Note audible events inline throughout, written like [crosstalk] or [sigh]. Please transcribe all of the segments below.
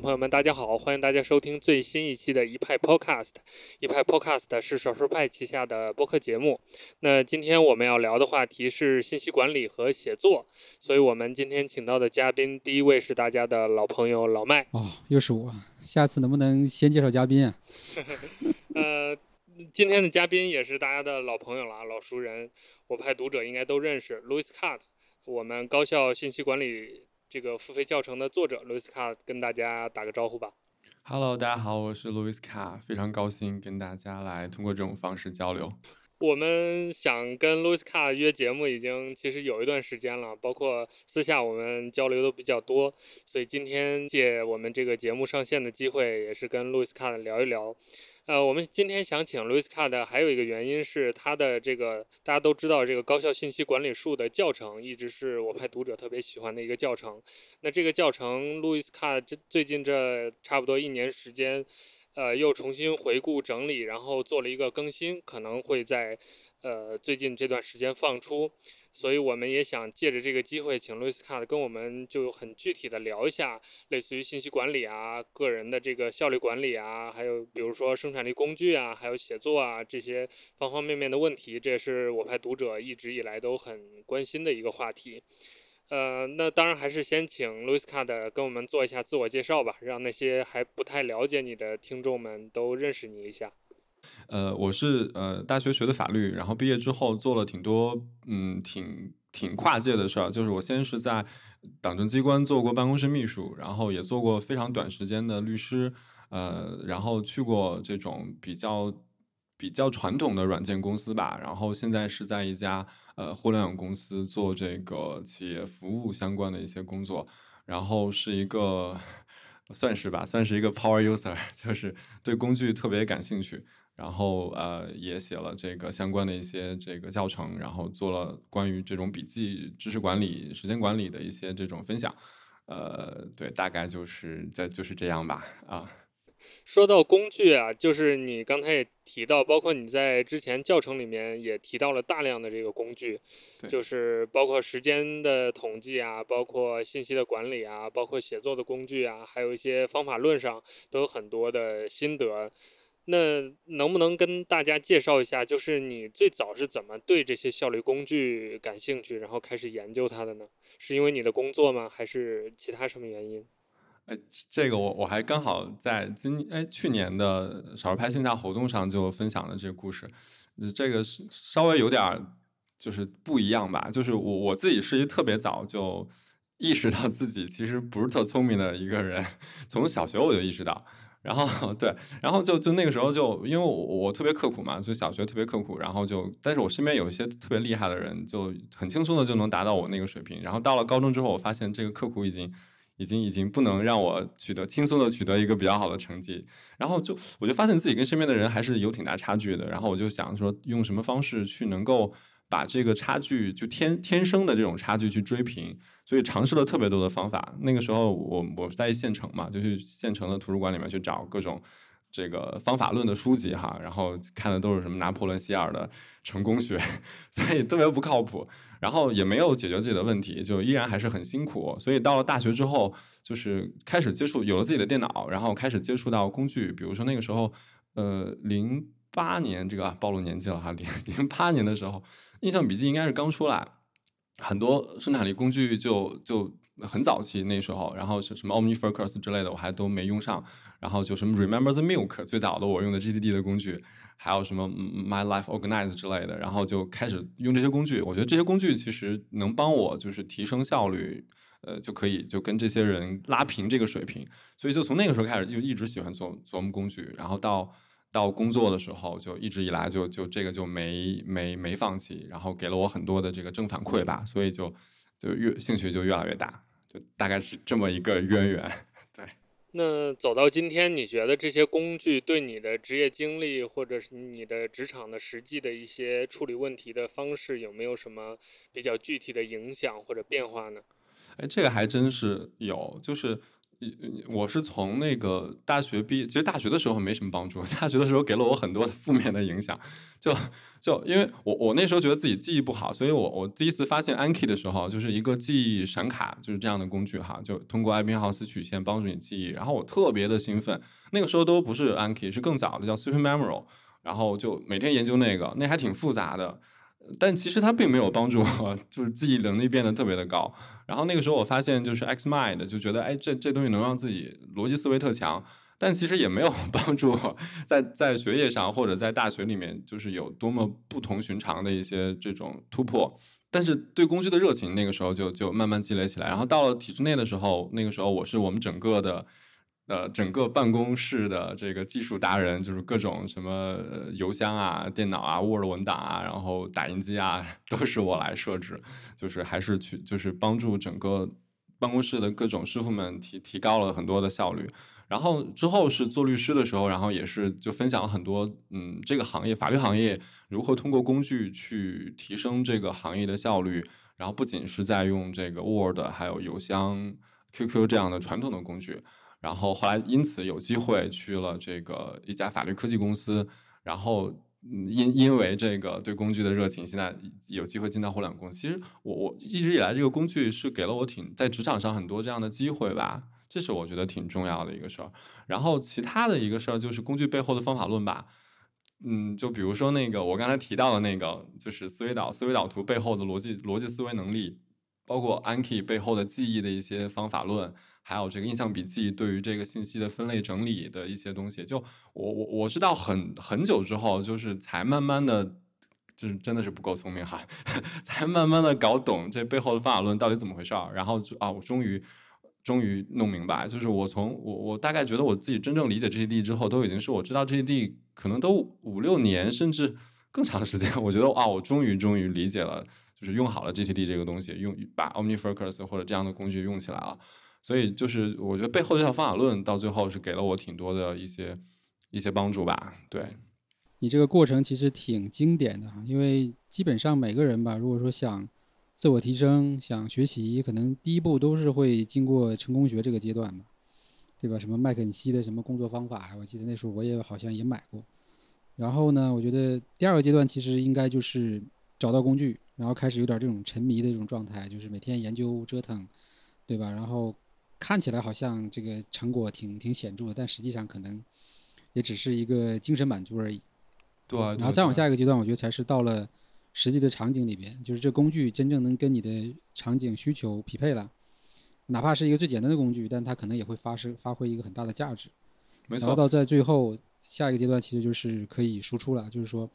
朋友们，大家好，欢迎大家收听最新一期的一派 Podcast。一派 Podcast 是少数派旗下的播客节目。那今天我们要聊的话题是信息管理和写作，所以我们今天请到的嘉宾，第一位是大家的老朋友老麦。哦，又是我，下次能不能先介绍嘉宾啊？呃，今天的嘉宾也是大家的老朋友了，老熟人，我派读者应该都认识，Louis Card，我们高校信息管理。这个付费教程的作者路易斯卡跟大家打个招呼吧。Hello，大家好，我是路易斯卡，非常高兴跟大家来通过这种方式交流。我们想跟路易斯卡约节目已经其实有一段时间了，包括私下我们交流都比较多，所以今天借我们这个节目上线的机会，也是跟路易斯卡聊一聊。呃，我们今天想请 Louis Card，还有一个原因是他的这个大家都知道，这个高效信息管理术的教程一直是我派读者特别喜欢的一个教程。那这个教程，Louis Card 这最近这差不多一年时间，呃，又重新回顾整理，然后做了一个更新，可能会在呃最近这段时间放出。所以我们也想借着这个机会，请 Louis Card 跟我们就很具体的聊一下，类似于信息管理啊、个人的这个效率管理啊，还有比如说生产力工具啊，还有写作啊这些方方面面的问题，这也是我派读者一直以来都很关心的一个话题。呃，那当然还是先请 Louis Card 跟我们做一下自我介绍吧，让那些还不太了解你的听众们都认识你一下。呃，我是呃大学学的法律，然后毕业之后做了挺多嗯挺挺跨界的事儿，就是我先是在党政机关做过办公室秘书，然后也做过非常短时间的律师，呃，然后去过这种比较比较传统的软件公司吧，然后现在是在一家呃互联网公司做这个企业服务相关的一些工作，然后是一个 [laughs] 算是吧，算是一个 power user，[laughs] 就是对工具特别感兴趣。然后呃也写了这个相关的一些这个教程，然后做了关于这种笔记、知识管理、时间管理的一些这种分享，呃，对，大概就是在就是这样吧。啊，说到工具啊，就是你刚才也提到，包括你在之前教程里面也提到了大量的这个工具，就是包括时间的统计啊，包括信息的管理啊，包括写作的工具啊，还有一些方法论上都有很多的心得。那能不能跟大家介绍一下，就是你最早是怎么对这些效率工具感兴趣，然后开始研究它的呢？是因为你的工作吗？还是其他什么原因？哎，这个我我还刚好在今哎去年的少儿派线下活动上就分享了这个故事，这个是稍微有点就是不一样吧。就是我我自己是一特别早就意识到自己其实不是特聪明的一个人，从小学我就意识到。然后 [laughs] 对，然后就就那个时候就因为我我特别刻苦嘛，就小学特别刻苦，然后就但是我身边有一些特别厉害的人，就很轻松的就能达到我那个水平。然后到了高中之后，我发现这个刻苦已经已经已经不能让我取得轻松的取得一个比较好的成绩。然后就我就发现自己跟身边的人还是有挺大差距的。然后我就想说，用什么方式去能够。把这个差距就天天生的这种差距去追平，所以尝试了特别多的方法。那个时候我我在县城嘛，就去县城的图书馆里面去找各种这个方法论的书籍哈，然后看的都是什么拿破仑希尔的成功学，[laughs] 所以特别不靠谱，然后也没有解决自己的问题，就依然还是很辛苦。所以到了大学之后，就是开始接触有了自己的电脑，然后开始接触到工具，比如说那个时候，呃，零八年这个暴露年纪了哈，零 [laughs] 零八年的时候。印象笔记应该是刚出来，很多生产力工具就就很早期那时候，然后是什么 OmniFocus 之类的我还都没用上，然后就什么 Remember the Milk 最早的我用的 GDD 的工具，还有什么 My Life Organize 之类的，然后就开始用这些工具。我觉得这些工具其实能帮我就是提升效率，呃，就可以就跟这些人拉平这个水平。所以就从那个时候开始就一直喜欢做琢磨工具，然后到。到工作的时候，就一直以来就就这个就没没没放弃，然后给了我很多的这个正反馈吧，所以就就越兴趣就越来越大，就大概是这么一个渊源。[laughs] 对。那走到今天，你觉得这些工具对你的职业经历，或者是你的职场的实际的一些处理问题的方式，有没有什么比较具体的影响或者变化呢？哎，这个还真是有，就是。我是从那个大学毕业，其实大学的时候没什么帮助，大学的时候给了我很多负面的影响。就就因为我我那时候觉得自己记忆不好，所以我我第一次发现 Anki 的时候，就是一个记忆闪卡，就是这样的工具哈，就通过艾宾浩斯曲线帮助你记忆。然后我特别的兴奋，那个时候都不是 Anki，是更早的叫 Super Memory，然后就每天研究那个，那还挺复杂的。但其实它并没有帮助我，[laughs] 就是记忆能力变得特别的高。然后那个时候我发现，就是 XMind 就觉得，哎，这这东西能让自己逻辑思维特强。但其实也没有 [laughs] 帮助我在在学业上或者在大学里面，就是有多么不同寻常的一些这种突破。但是对工具的热情，那个时候就就慢慢积累起来。然后到了体制内的时候，那个时候我是我们整个的。呃，整个办公室的这个技术达人，就是各种什么邮箱啊、电脑啊、Word 文档啊，然后打印机啊，[laughs] 都是我来设置，就是还是去就是帮助整个办公室的各种师傅们提提高了很多的效率。然后之后是做律师的时候，然后也是就分享了很多，嗯，这个行业法律行业如何通过工具去提升这个行业的效率。然后不仅是在用这个 Word，还有邮箱、QQ 这样的传统的工具。然后后来因此有机会去了这个一家法律科技公司，然后因因为这个对工具的热情，现在有机会进到互联网公司。其实我我一直以来这个工具是给了我挺在职场上很多这样的机会吧，这是我觉得挺重要的一个事儿。然后其他的一个事儿就是工具背后的方法论吧，嗯，就比如说那个我刚才提到的那个，就是思维导思维导图背后的逻辑逻辑思维能力，包括 Anki 背后的记忆的一些方法论。还有这个印象笔记对于这个信息的分类整理的一些东西，就我我我是到很很久之后，就是才慢慢的，就是真的是不够聪明哈，[laughs] 才慢慢的搞懂这背后的方法论到底怎么回事儿。然后就啊，我终于终于弄明白，就是我从我我大概觉得我自己真正理解 GTD 之后，都已经是我知道 GTD 可能都五六年甚至更长时间。[laughs] 我觉得啊，我终于终于理解了，就是用好了 GTD 这个东西，用把 OmniFocus 或者这样的工具用起来了。所以就是，我觉得背后这套方法论到最后是给了我挺多的一些一些帮助吧。对，你这个过程其实挺经典的哈，因为基本上每个人吧，如果说想自我提升、想学习，可能第一步都是会经过成功学这个阶段嘛，对吧？什么麦肯锡的什么工作方法，我记得那时候我也好像也买过。然后呢，我觉得第二个阶段其实应该就是找到工具，然后开始有点这种沉迷的这种状态，就是每天研究折腾，对吧？然后看起来好像这个成果挺挺显著的，但实际上可能也只是一个精神满足而已。对。然后再往下一个阶段，我觉得才是到了实际的场景里边，就是这工具真正能跟你的场景需求匹配了。哪怕是一个最简单的工具，但它可能也会发生发挥一个很大的价值。没错。然后到在最后下一个阶段，其实就是可以输出了，就是说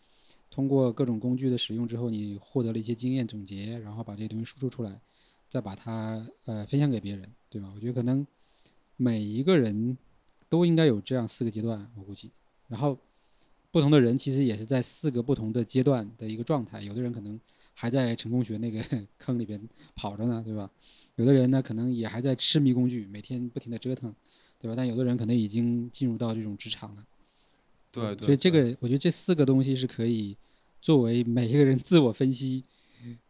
通过各种工具的使用之后，你获得了一些经验总结，然后把这些东西输出出来。再把它呃分享给别人，对吧？我觉得可能每一个人都应该有这样四个阶段，我估计。然后不同的人其实也是在四个不同的阶段的一个状态。有的人可能还在成功学那个 [laughs] 坑里边跑着呢，对吧？有的人呢可能也还在痴迷工具，每天不停的折腾，对吧？但有的人可能已经进入到这种职场了。对。所以这个我觉得这四个东西是可以作为每一个人自我分析。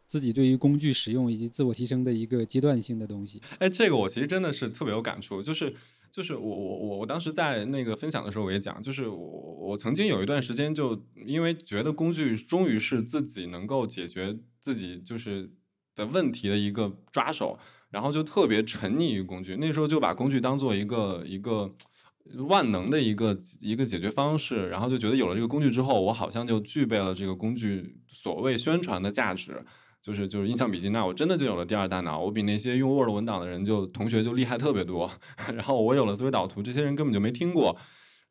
自己对于工具使用以及自我提升的一个阶段性的东西。哎，这个我其实真的是特别有感触，就是就是我我我我当时在那个分享的时候我也讲，就是我我曾经有一段时间就因为觉得工具终于是自己能够解决自己就是的问题的一个抓手，然后就特别沉溺于工具，那时候就把工具当做一个一个万能的一个一个解决方式，然后就觉得有了这个工具之后，我好像就具备了这个工具所谓宣传的价值。就是就是印象笔记，那我真的就有了第二大脑，我比那些用 Word 文档的人就同学就厉害特别多。[laughs] 然后我有了思维导图，这些人根本就没听过。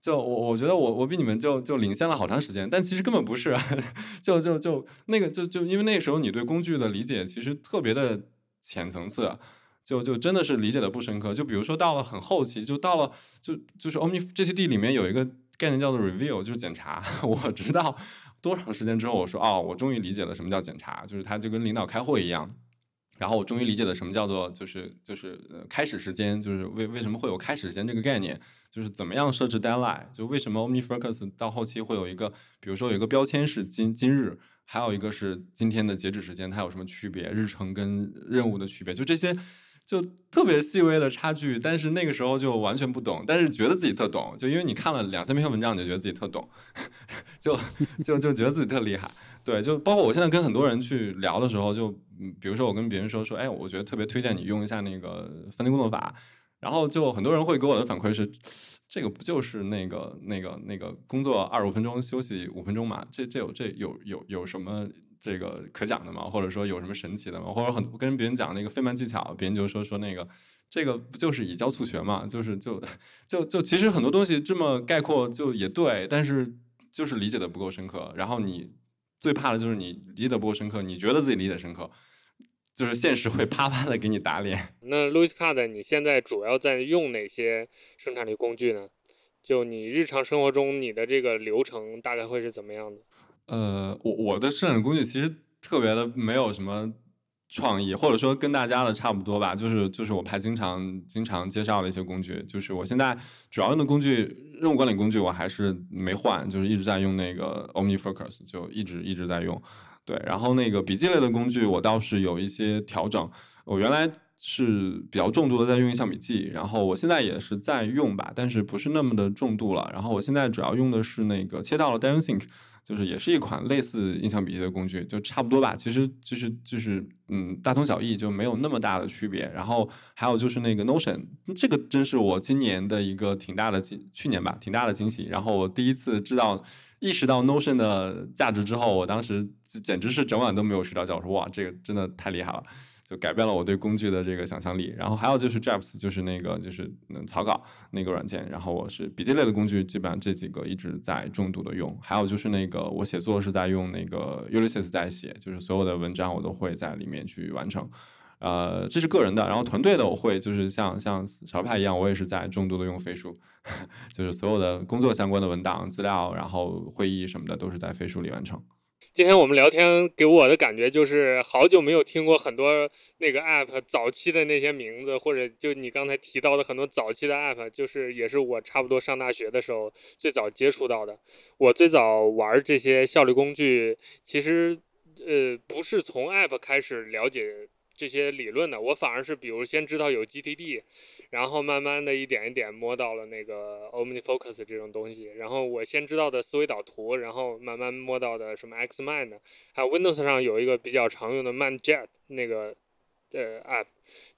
就我我觉得我我比你们就就领先了好长时间，但其实根本不是。[laughs] 就就就那个就就因为那时候你对工具的理解其实特别的浅层次，就就真的是理解的不深刻。就比如说到了很后期，就到了就就是 Omni G D 里面有一个概念叫做 Review，就是检查。[laughs] 我知道。多长时间之后，我说哦，我终于理解了什么叫检查，就是他就跟领导开会一样。然后我终于理解了什么叫做就是就是开始时间，就是为为什么会有开始时间这个概念，就是怎么样设置 deadline，就为什么 OmniFocus 到后期会有一个，比如说有一个标签是今今日，还有一个是今天的截止时间，它有什么区别？日程跟任务的区别，就这些就特别细微的差距，但是那个时候就完全不懂，但是觉得自己特懂，就因为你看了两三篇文章，你就觉得自己特懂，[laughs] 就就就觉得自己特厉害。对，就包括我现在跟很多人去聊的时候，就比如说我跟别人说说，哎，我觉得特别推荐你用一下那个分类工作法，然后就很多人会给我的反馈是，这个不就是那个那个那个工作二十五分钟休息五分钟嘛？这这有这有有有什么这个可讲的吗？或者说有什么神奇的吗？或者很跟别人讲那个费曼技巧，别人就说说那个这个不就是以教促学嘛？就是就就就其实很多东西这么概括就也对，但是就是理解的不够深刻，然后你。最怕的就是你理解的不够深刻，你觉得自己理解深刻，就是现实会啪啪的给你打脸。[laughs] 那 Louis Card，你现在主要在用哪些生产力工具呢？就你日常生活中你的这个流程大概会是怎么样的？呃，我我的生产工具其实特别的没有什么。创意，或者说跟大家的差不多吧，就是就是我拍经常经常介绍的一些工具，就是我现在主要用的工具，任务管理工具我还是没换，就是一直在用那个 OmniFocus，就一直一直在用。对，然后那个笔记类的工具我倒是有一些调整，我原来是比较重度的在用印象笔记，然后我现在也是在用吧，但是不是那么的重度了。然后我现在主要用的是那个切到了 DiamondThink。就是也是一款类似印象笔记的工具，就差不多吧。其实就是就是嗯，大同小异，就没有那么大的区别。然后还有就是那个 Notion，这个真是我今年的一个挺大的惊，去年吧，挺大的惊喜。然后我第一次知道意识到 Notion 的价值之后，我当时就简直是整晚都没有睡着觉。我说哇，这个真的太厉害了。改变了我对工具的这个想象力，然后还有就是 Drafts，就是那个就是嗯草稿那个软件，然后我是笔记类的工具，基本上这几个一直在重度的用，还有就是那个我写作是在用那个 Ulysses 在写，就是所有的文章我都会在里面去完成，呃，这是个人的，然后团队的我会就是像像小派一样，我也是在重度的用飞书，[laughs] 就是所有的工作相关的文档资料，然后会议什么的都是在飞书里完成。今天我们聊天给我的感觉就是好久没有听过很多那个 app 早期的那些名字，或者就你刚才提到的很多早期的 app，就是也是我差不多上大学的时候最早接触到的。我最早玩这些效率工具，其实呃不是从 app 开始了解这些理论的，我反而是比如先知道有 GTD。然后慢慢的一点一点摸到了那个 OmniFocus 这种东西，然后我先知道的思维导图，然后慢慢摸到的什么 Xmind，还有 Windows 上有一个比较常用的 MindJet 那个呃 App，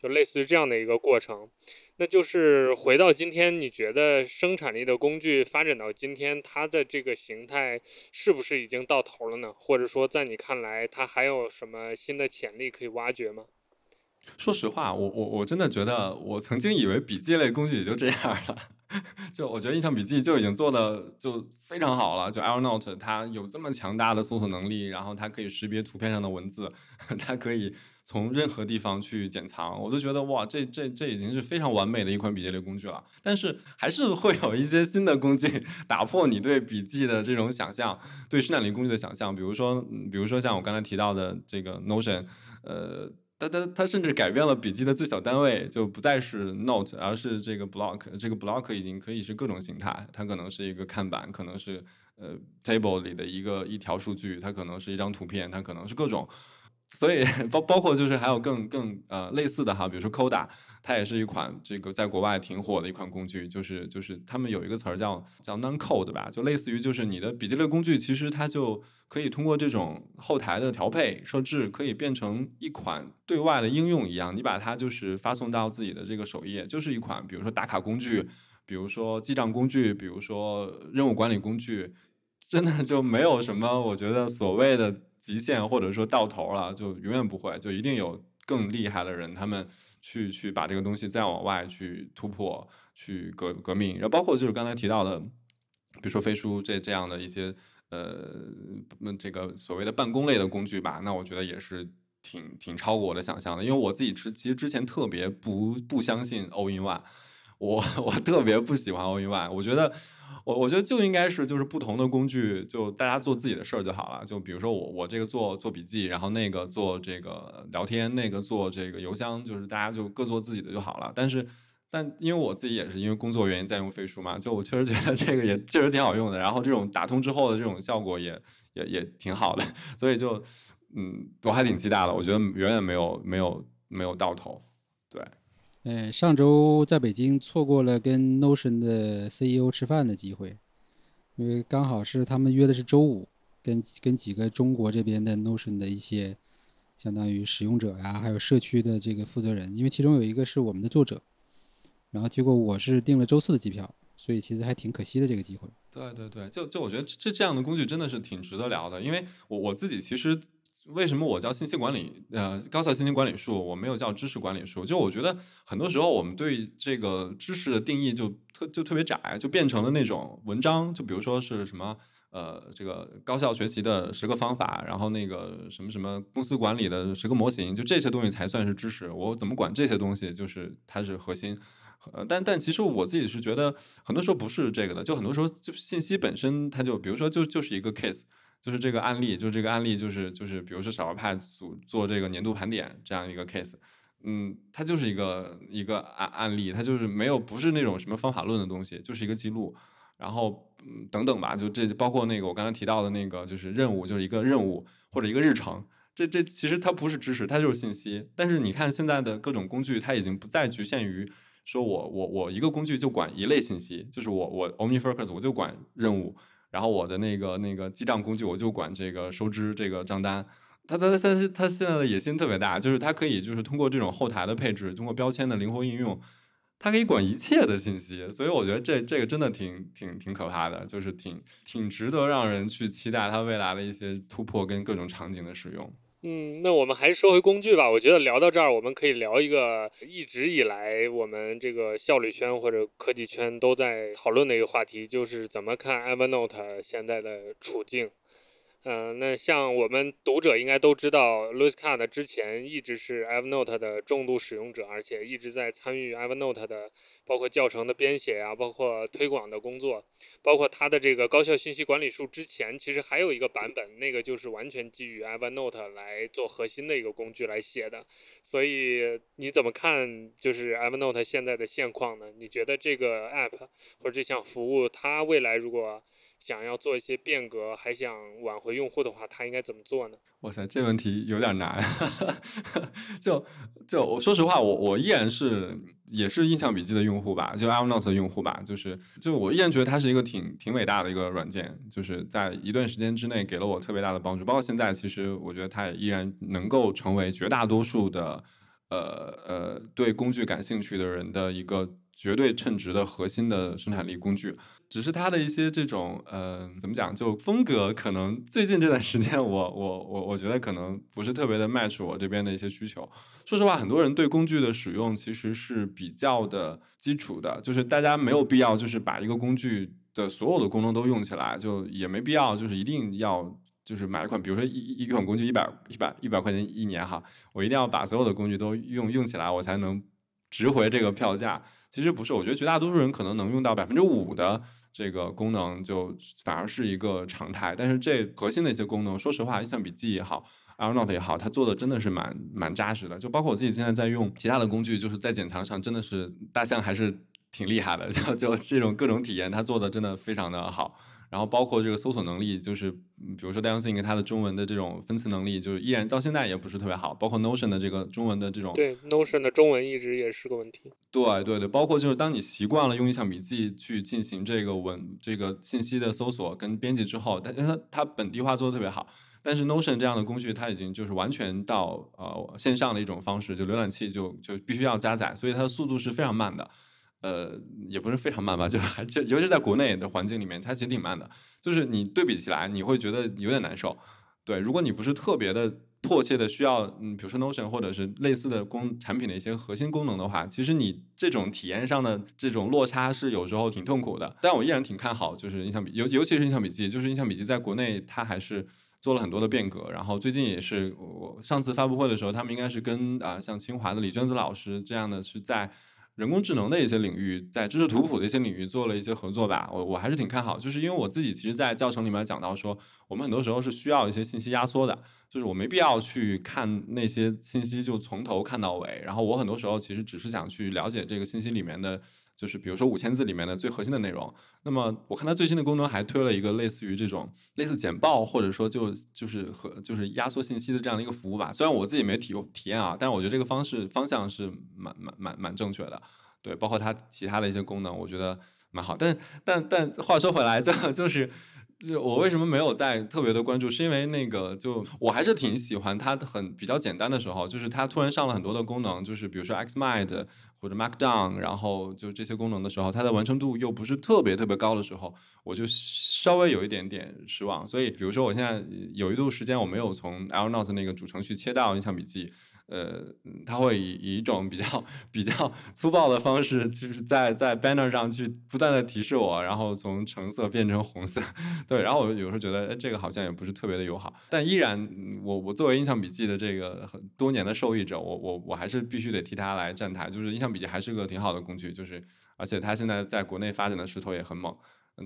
就类似于这样的一个过程。那就是回到今天，你觉得生产力的工具发展到今天，它的这个形态是不是已经到头了呢？或者说在你看来，它还有什么新的潜力可以挖掘吗？说实话，我我我真的觉得，我曾经以为笔记类工具也就这样了。[laughs] 就我觉得印象笔记就已经做的就非常好了。就 Evernote 它有这么强大的搜索能力，然后它可以识别图片上的文字，[laughs] 它可以从任何地方去剪藏。我都觉得哇，这这这已经是非常完美的一款笔记类工具了。但是还是会有一些新的工具 [laughs] 打破你对笔记的这种想象，对生产力工具的想象。比如说，比如说像我刚才提到的这个 Notion，呃。它它它甚至改变了笔记的最小单位，就不再是 note，而是这个 block。这个 block 已经可以是各种形态，它可能是一个看板，可能是呃 table 里的一个一条数据，它可能是一张图片，它可能是各种。所以包包括就是还有更更呃类似的哈，比如说 Coda，它也是一款这个在国外挺火的一款工具，就是就是他们有一个词儿叫叫 non-code 吧，就类似于就是你的笔记类工具，其实它就可以通过这种后台的调配设置，可以变成一款对外的应用一样，你把它就是发送到自己的这个首页，就是一款比如说打卡工具，比如说记账工具，比如说任务管理工具，真的就没有什么我觉得所谓的。极限或者说到头了，就永远不会，就一定有更厉害的人，他们去去把这个东西再往外去突破，去革革命。然后包括就是刚才提到的，比如说飞书这这样的一些呃，那这个所谓的办公类的工具吧，那我觉得也是挺挺超过我的想象的。因为我自己之其实之前特别不不相信 All in One，我 [laughs] 我特别不喜欢 One，我觉得。我我觉得就应该是就是不同的工具，就大家做自己的事儿就好了。就比如说我我这个做做笔记，然后那个做这个聊天，那个做这个邮箱，就是大家就各做自己的就好了。但是但因为我自己也是因为工作原因在用飞书嘛，就我确实觉得这个也确实挺好用的。然后这种打通之后的这种效果也也也挺好的，[laughs] 所以就嗯我还挺期待的。我觉得远远没有没有没有到头。对，呃，上周在北京错过了跟 Notion 的 CEO 吃饭的机会，因为刚好是他们约的是周五，跟跟几个中国这边的 Notion 的一些相当于使用者呀，还有社区的这个负责人，因为其中有一个是我们的作者，然后结果我是订了周四的机票，所以其实还挺可惜的这个机会。对对对，就就我觉得这这样的工具真的是挺值得聊的，因为我我自己其实为什么我叫信息管理呃高效信息管理术，我没有叫知识管理术，就我觉得很多时候我们对这个知识的定义就特就特别窄，就变成了那种文章，就比如说是什么。呃，这个高效学习的十个方法，然后那个什么什么公司管理的十个模型，就这些东西才算是知识。我怎么管这些东西，就是它是核心。呃，但但其实我自己是觉得，很多时候不是这个的，就很多时候就信息本身，它就比如说就就是一个 case，就是这个案例，就这个案例就是就是比如说少儿派组做这个年度盘点这样一个 case，嗯，它就是一个一个案案例，它就是没有不是那种什么方法论的东西，就是一个记录。然后，嗯，等等吧，就这包括那个我刚才提到的那个，就是任务，就是一个任务或者一个日程。这这其实它不是知识，它就是信息。但是你看现在的各种工具，它已经不再局限于说我我我一个工具就管一类信息，就是我我 OmniFocus 我就管任务，然后我的那个那个记账工具我就管这个收支这个账单。他他他他现在的野心特别大，就是他可以就是通过这种后台的配置，通过标签的灵活应用。他可以管一切的信息，所以我觉得这这个真的挺挺挺可怕的，就是挺挺值得让人去期待他未来的一些突破跟各种场景的使用。嗯，那我们还是说回工具吧。我觉得聊到这儿，我们可以聊一个一直以来我们这个效率圈或者科技圈都在讨论的一个话题，就是怎么看 Evernote 现在的处境。嗯，那像我们读者应该都知道，Louis Card 之前一直是 Evernote 的重度使用者，而且一直在参与 Evernote 的包括教程的编写啊，包括推广的工作，包括他的这个高效信息管理术之前其实还有一个版本，那个就是完全基于 Evernote 来做核心的一个工具来写的。所以你怎么看就是 Evernote 现在的现况呢？你觉得这个 App 或者这项服务它未来如果？想要做一些变革，还想挽回用户的话，他应该怎么做呢？哇塞，这问题有点难。[laughs] 就就我说实话，我我依然是也是印象笔记的用户吧，就 Evernote 的用户吧。就是就我依然觉得它是一个挺挺伟大的一个软件，就是在一段时间之内给了我特别大的帮助。包括现在，其实我觉得它也依然能够成为绝大多数的呃呃对工具感兴趣的人的一个。绝对称职的核心的生产力工具，只是它的一些这种呃，怎么讲，就风格可能最近这段时间，我我我我觉得可能不是特别的 match 我这边的一些需求。说实话，很多人对工具的使用其实是比较的基础的，就是大家没有必要就是把一个工具的所有的功能都用起来，就也没必要就是一定要就是买一款，比如说一一款工具一百一百一百块钱一年哈，我一定要把所有的工具都用用起来，我才能值回这个票价。其实不是，我觉得绝大多数人可能能用到百分之五的这个功能，就反而是一个常态。但是这核心的一些功能，说实话，印象笔记也好，Evernote 也好，它做的真的是蛮蛮扎实的。就包括我自己现在在用其他的工具，就是在剪裁上真的是大象还是挺厉害的。[laughs] 就就这种各种体验，它做的真的非常的好。然后包括这个搜索能力，就是比如说 d a n c i n g 它的中文的这种分词能力，就是依然到现在也不是特别好。包括 Notion 的这个中文的这种，对 Notion 的中文一直也是个问题。对对对，包括就是当你习惯了用印象笔记去进行这个文这个信息的搜索跟编辑之后，但它它本地化做的特别好。但是 Notion 这样的工具，它已经就是完全到呃线上的一种方式，就浏览器就就必须要加载，所以它的速度是非常慢的。呃，也不是非常慢吧，就还就尤其是在国内的环境里面，它其实挺慢的。就是你对比起来，你会觉得有点难受。对，如果你不是特别的迫切的需要，嗯，比如说 Notion 或者是类似的功产品的一些核心功能的话，其实你这种体验上的这种落差是有时候挺痛苦的。但我依然挺看好，就是印象笔，尤尤其是印象笔记，就是印象笔记在国内它还是做了很多的变革。然后最近也是我上次发布会的时候，他们应该是跟啊像清华的李娟子老师这样的是在。人工智能的一些领域，在知识图谱的一些领域做了一些合作吧，我我还是挺看好，就是因为我自己其实，在教程里面讲到说，我们很多时候是需要一些信息压缩的，就是我没必要去看那些信息就从头看到尾，然后我很多时候其实只是想去了解这个信息里面的就是比如说五千字里面的最核心的内容。那么我看它最新的功能还推了一个类似于这种类似简报或者说就就是和就是压缩信息的这样的一个服务吧。虽然我自己没体体验啊，但是我觉得这个方式方向是蛮蛮蛮蛮正确的。对，包括它其他的一些功能，我觉得蛮好。但但但话说回来，就就是。就我为什么没有在特别的关注，是因为那个就我还是挺喜欢它很比较简单的时候，就是它突然上了很多的功能，就是比如说 Xmind 或者 Markdown，然后就这些功能的时候，它的完成度又不是特别特别高的时候，我就稍微有一点点失望。所以比如说我现在有一度时间我没有从 L Note 那个主程序切到印象笔记。呃，他会以以一种比较比较粗暴的方式，就是在在 banner 上去不断的提示我，然后从橙色变成红色，[laughs] 对，然后我有时候觉得，哎，这个好像也不是特别的友好，但依然，我我作为印象笔记的这个很多年的受益者，我我我还是必须得替他来站台，就是印象笔记还是个挺好的工具，就是而且它现在在国内发展的势头也很猛。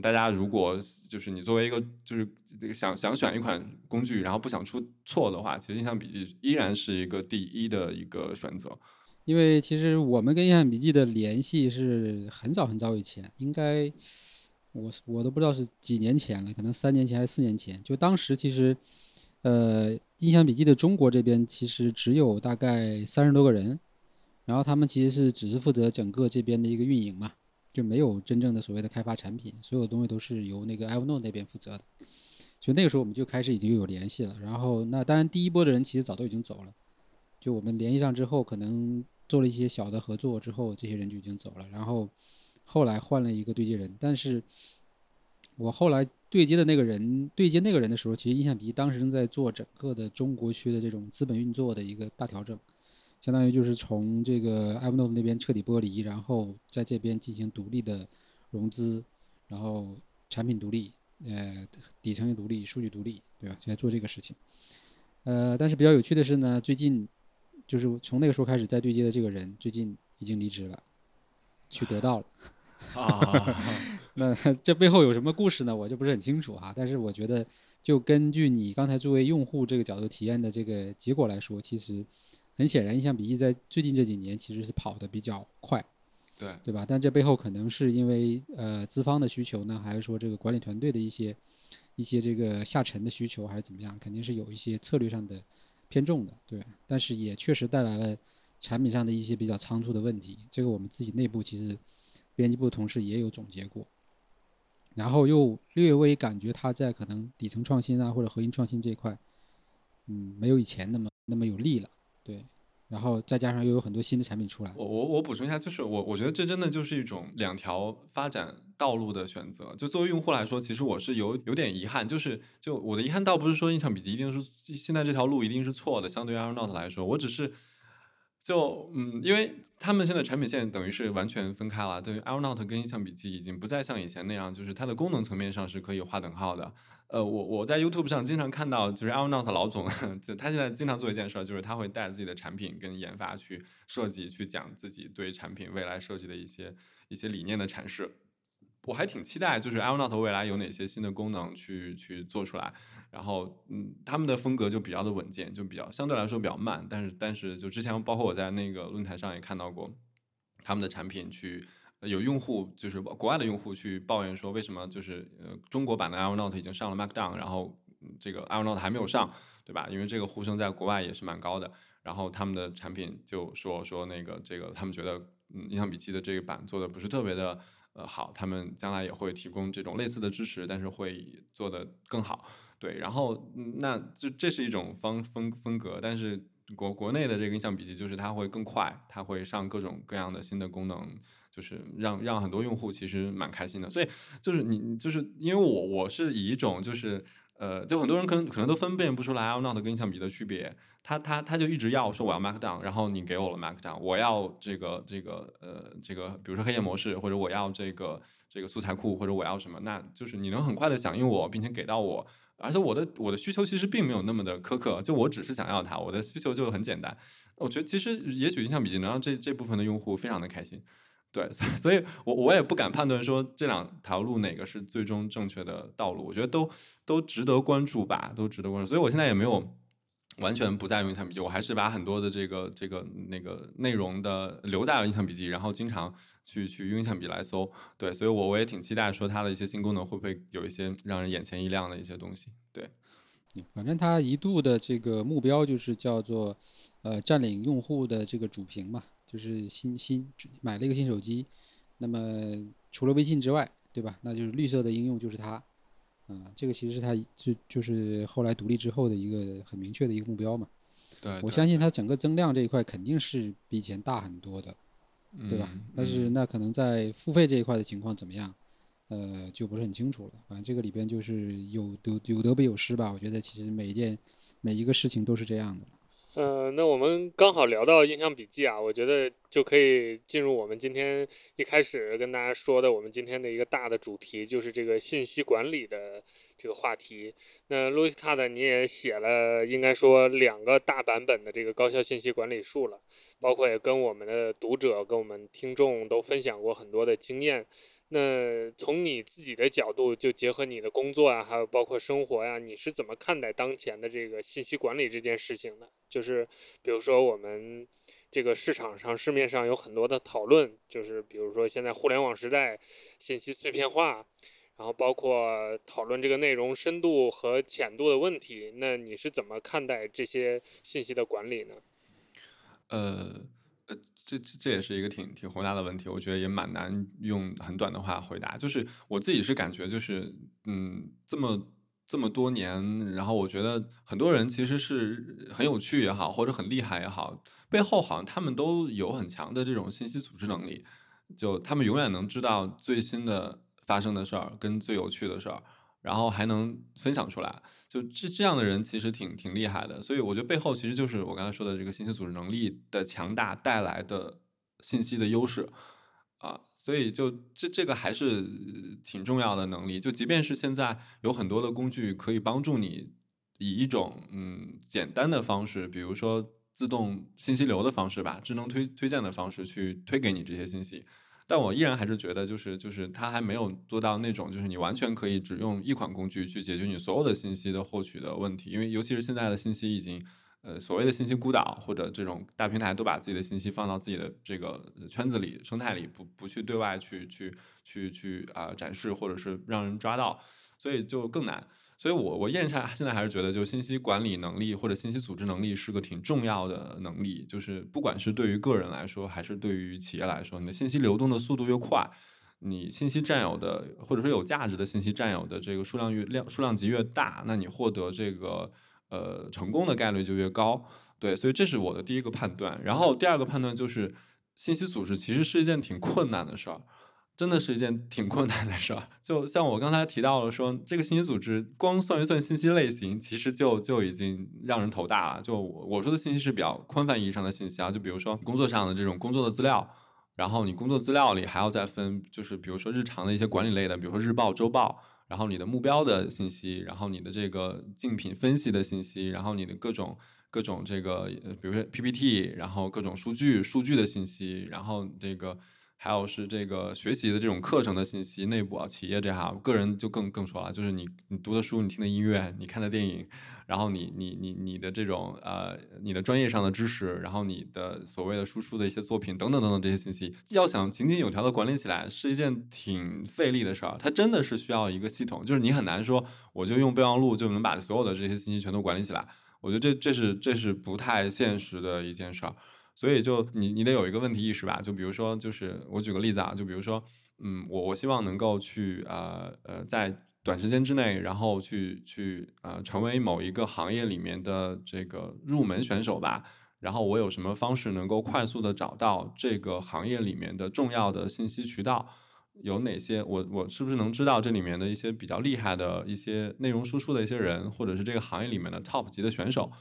大家如果就是你作为一个就是想想选一款工具，然后不想出错的话，其实印象笔记依然是一个第一的一个选择。因为其实我们跟印象笔记的联系是很早很早以前，应该我我都不知道是几年前了，可能三年前还是四年前。就当时其实，呃，印象笔记的中国这边其实只有大概三十多个人，然后他们其实是只是负责整个这边的一个运营嘛。就没有真正的所谓的开发产品，所有东西都是由那个 Evernote 那边负责的。所以那个时候我们就开始已经有联系了。然后那当然第一波的人其实早都已经走了。就我们联系上之后，可能做了一些小的合作之后，这些人就已经走了。然后后来换了一个对接人，但是我后来对接的那个人对接那个人的时候，其实印象笔记当时正在做整个的中国区的这种资本运作的一个大调整。相当于就是从这个 Evernote 那边彻底剥离，然后在这边进行独立的融资，然后产品独立，呃，底层也独立，数据独立，对吧？现在做这个事情。呃，但是比较有趣的是呢，最近就是从那个时候开始在对接的这个人，最近已经离职了，去得到了。[laughs] 啊，[laughs] 那这背后有什么故事呢？我就不是很清楚啊。但是我觉得，就根据你刚才作为用户这个角度体验的这个结果来说，其实。很显然，印象笔记在最近这几年其实是跑得比较快，对对吧？但这背后可能是因为呃资方的需求呢，还是说这个管理团队的一些一些这个下沉的需求，还是怎么样？肯定是有一些策略上的偏重的，对。但是也确实带来了产品上的一些比较仓促的问题。这个我们自己内部其实编辑部同事也有总结过，然后又略微感觉它在可能底层创新啊或者核心创新这一块，嗯，没有以前那么那么有力了。对，然后再加上又有很多新的产品出来。我我我补充一下，就是我我觉得这真的就是一种两条发展道路的选择。就作为用户来说，其实我是有有点遗憾，就是就我的遗憾倒不是说印象笔记一定是现在这条路一定是错的，相对于 Evernote 来说，我只是就嗯，因为他们现在产品线等于是完全分开了，对于 Evernote 跟印象笔记已经不再像以前那样，就是它的功能层面上是可以划等号的。呃，我我在 YouTube 上经常看到，就是 Evernote 老总，[laughs] 就他现在经常做一件事儿，就是他会带着自己的产品跟研发去设计，去讲自己对产品未来设计的一些一些理念的阐释。我还挺期待，就是 Evernote 未来有哪些新的功能去去做出来。然后，嗯，他们的风格就比较的稳健，就比较相对来说比较慢，但是但是就之前包括我在那个论坛上也看到过他们的产品去。有用户就是国外的用户去抱怨说，为什么就是呃中国版的 Air Note 已经上了 Markdown，然后这个 Air Note 还没有上，对吧？因为这个呼声在国外也是蛮高的。然后他们的产品就说说那个这个他们觉得嗯印象笔记的这个版做的不是特别的呃好，他们将来也会提供这种类似的支持，但是会做的更好。对，然后那就这是一种方风风格，但是国国内的这个印象笔记就是它会更快，它会上各种各样的新的功能。就是让让很多用户其实蛮开心的，所以就是你就是因为我我是以一种就是呃，就很多人可能可能都分辨不出来 iNote 跟印象笔记的区别，他他他就一直要说我要 Markdown，然后你给我了 Markdown，我要这个这个呃这个比如说黑夜模式，或者我要这个这个素材库，或者我要什么，那就是你能很快的响应我，并且给到我，而且我的我的需求其实并没有那么的苛刻，就我只是想要它，我的需求就很简单，我觉得其实也许印象笔记能让这这部分的用户非常的开心。对，[laughs] 所以，我我也不敢判断说这两条路哪个是最终正确的道路。我觉得都都值得关注吧，都值得关注。所以我现在也没有完全不再用印象笔记，我还是把很多的这个这个那个内容的留在了印象笔记，然后经常去去用印象笔来搜。对，所以我我也挺期待说它的一些新功能会不会有一些让人眼前一亮的一些东西。对，反正它一度的这个目标就是叫做呃占领用户的这个主屏嘛，就是新新买了一个新手机，那么除了微信之外，对吧？那就是绿色的应用就是它。啊，这个其实是它就就是后来独立之后的一个很明确的一个目标嘛。对，我相信它整个增量这一块肯定是比以前大很多的，对吧？但是那可能在付费这一块的情况怎么样，呃，就不是很清楚了。反正这个里边就是有得有得必有失吧。我觉得其实每一件每一个事情都是这样的。呃，那我们刚好聊到印象笔记啊，我觉得就可以进入我们今天一开始跟大家说的，我们今天的一个大的主题，就是这个信息管理的这个话题。那 Lucas，你也写了，应该说两个大版本的这个高效信息管理术了，包括也跟我们的读者、跟我们听众都分享过很多的经验。那从你自己的角度，就结合你的工作啊，还有包括生活呀，你是怎么看待当前的这个信息管理这件事情的？就是比如说我们这个市场上、市面上有很多的讨论，就是比如说现在互联网时代信息碎片化，然后包括讨论这个内容深度和浅度的问题，那你是怎么看待这些信息的管理呢？呃。这这这也是一个挺挺宏大的问题，我觉得也蛮难用很短的话回答。就是我自己是感觉，就是嗯，这么这么多年，然后我觉得很多人其实是很有趣也好，或者很厉害也好，背后好像他们都有很强的这种信息组织能力，就他们永远能知道最新的发生的事儿跟最有趣的事儿。然后还能分享出来，就这这样的人其实挺挺厉害的。所以我觉得背后其实就是我刚才说的这个信息组织能力的强大带来的信息的优势啊。所以就这这个还是挺重要的能力。就即便是现在有很多的工具可以帮助你以一种嗯简单的方式，比如说自动信息流的方式吧，智能推推荐的方式去推给你这些信息。但我依然还是觉得，就是就是它还没有做到那种，就是你完全可以只用一款工具去解决你所有的信息的获取的问题。因为尤其是现在的信息已经，呃，所谓的信息孤岛或者这种大平台都把自己的信息放到自己的这个圈子里、生态里，不不去对外去去去去啊展示，或者是让人抓到，所以就更难。所以，我我验下现在还是觉得，就信息管理能力或者信息组织能力是个挺重要的能力。就是不管是对于个人来说，还是对于企业来说，你的信息流动的速度越快，你信息占有的或者说有价值的信息占有的这个数量越量数量级越大，那你获得这个呃成功的概率就越高。对，所以这是我的第一个判断。然后第二个判断就是，信息组织其实是一件挺困难的事儿。真的是一件挺困难的事儿，就像我刚才提到了，说这个信息组织光算一算信息类型，其实就就已经让人头大了。就我说的信息是比较宽泛意义上的信息啊，就比如说工作上的这种工作的资料，然后你工作资料里还要再分，就是比如说日常的一些管理类的，比如说日报、周报，然后你的目标的信息，然后你的这个竞品分析的信息，然后你的各种各种这个，比如说 PPT，然后各种数据数据的信息，然后这个。还有是这个学习的这种课程的信息，内部啊企业这哈，个人就更更说了，就是你你读的书，你听的音乐，你看的电影，然后你你你你的这种呃你的专业上的知识，然后你的所谓的输出的一些作品等等等等这些信息，要想井井有条的管理起来，是一件挺费力的事儿。它真的是需要一个系统，就是你很难说我就用备忘录就能把所有的这些信息全都管理起来。我觉得这这是这是不太现实的一件事儿。所以就你你得有一个问题意识吧，就比如说，就是我举个例子啊，就比如说，嗯，我我希望能够去呃呃在短时间之内，然后去去呃成为某一个行业里面的这个入门选手吧。然后我有什么方式能够快速的找到这个行业里面的重要的信息渠道？有哪些？我我是不是能知道这里面的一些比较厉害的一些内容输出的一些人，或者是这个行业里面的 top 级的选手？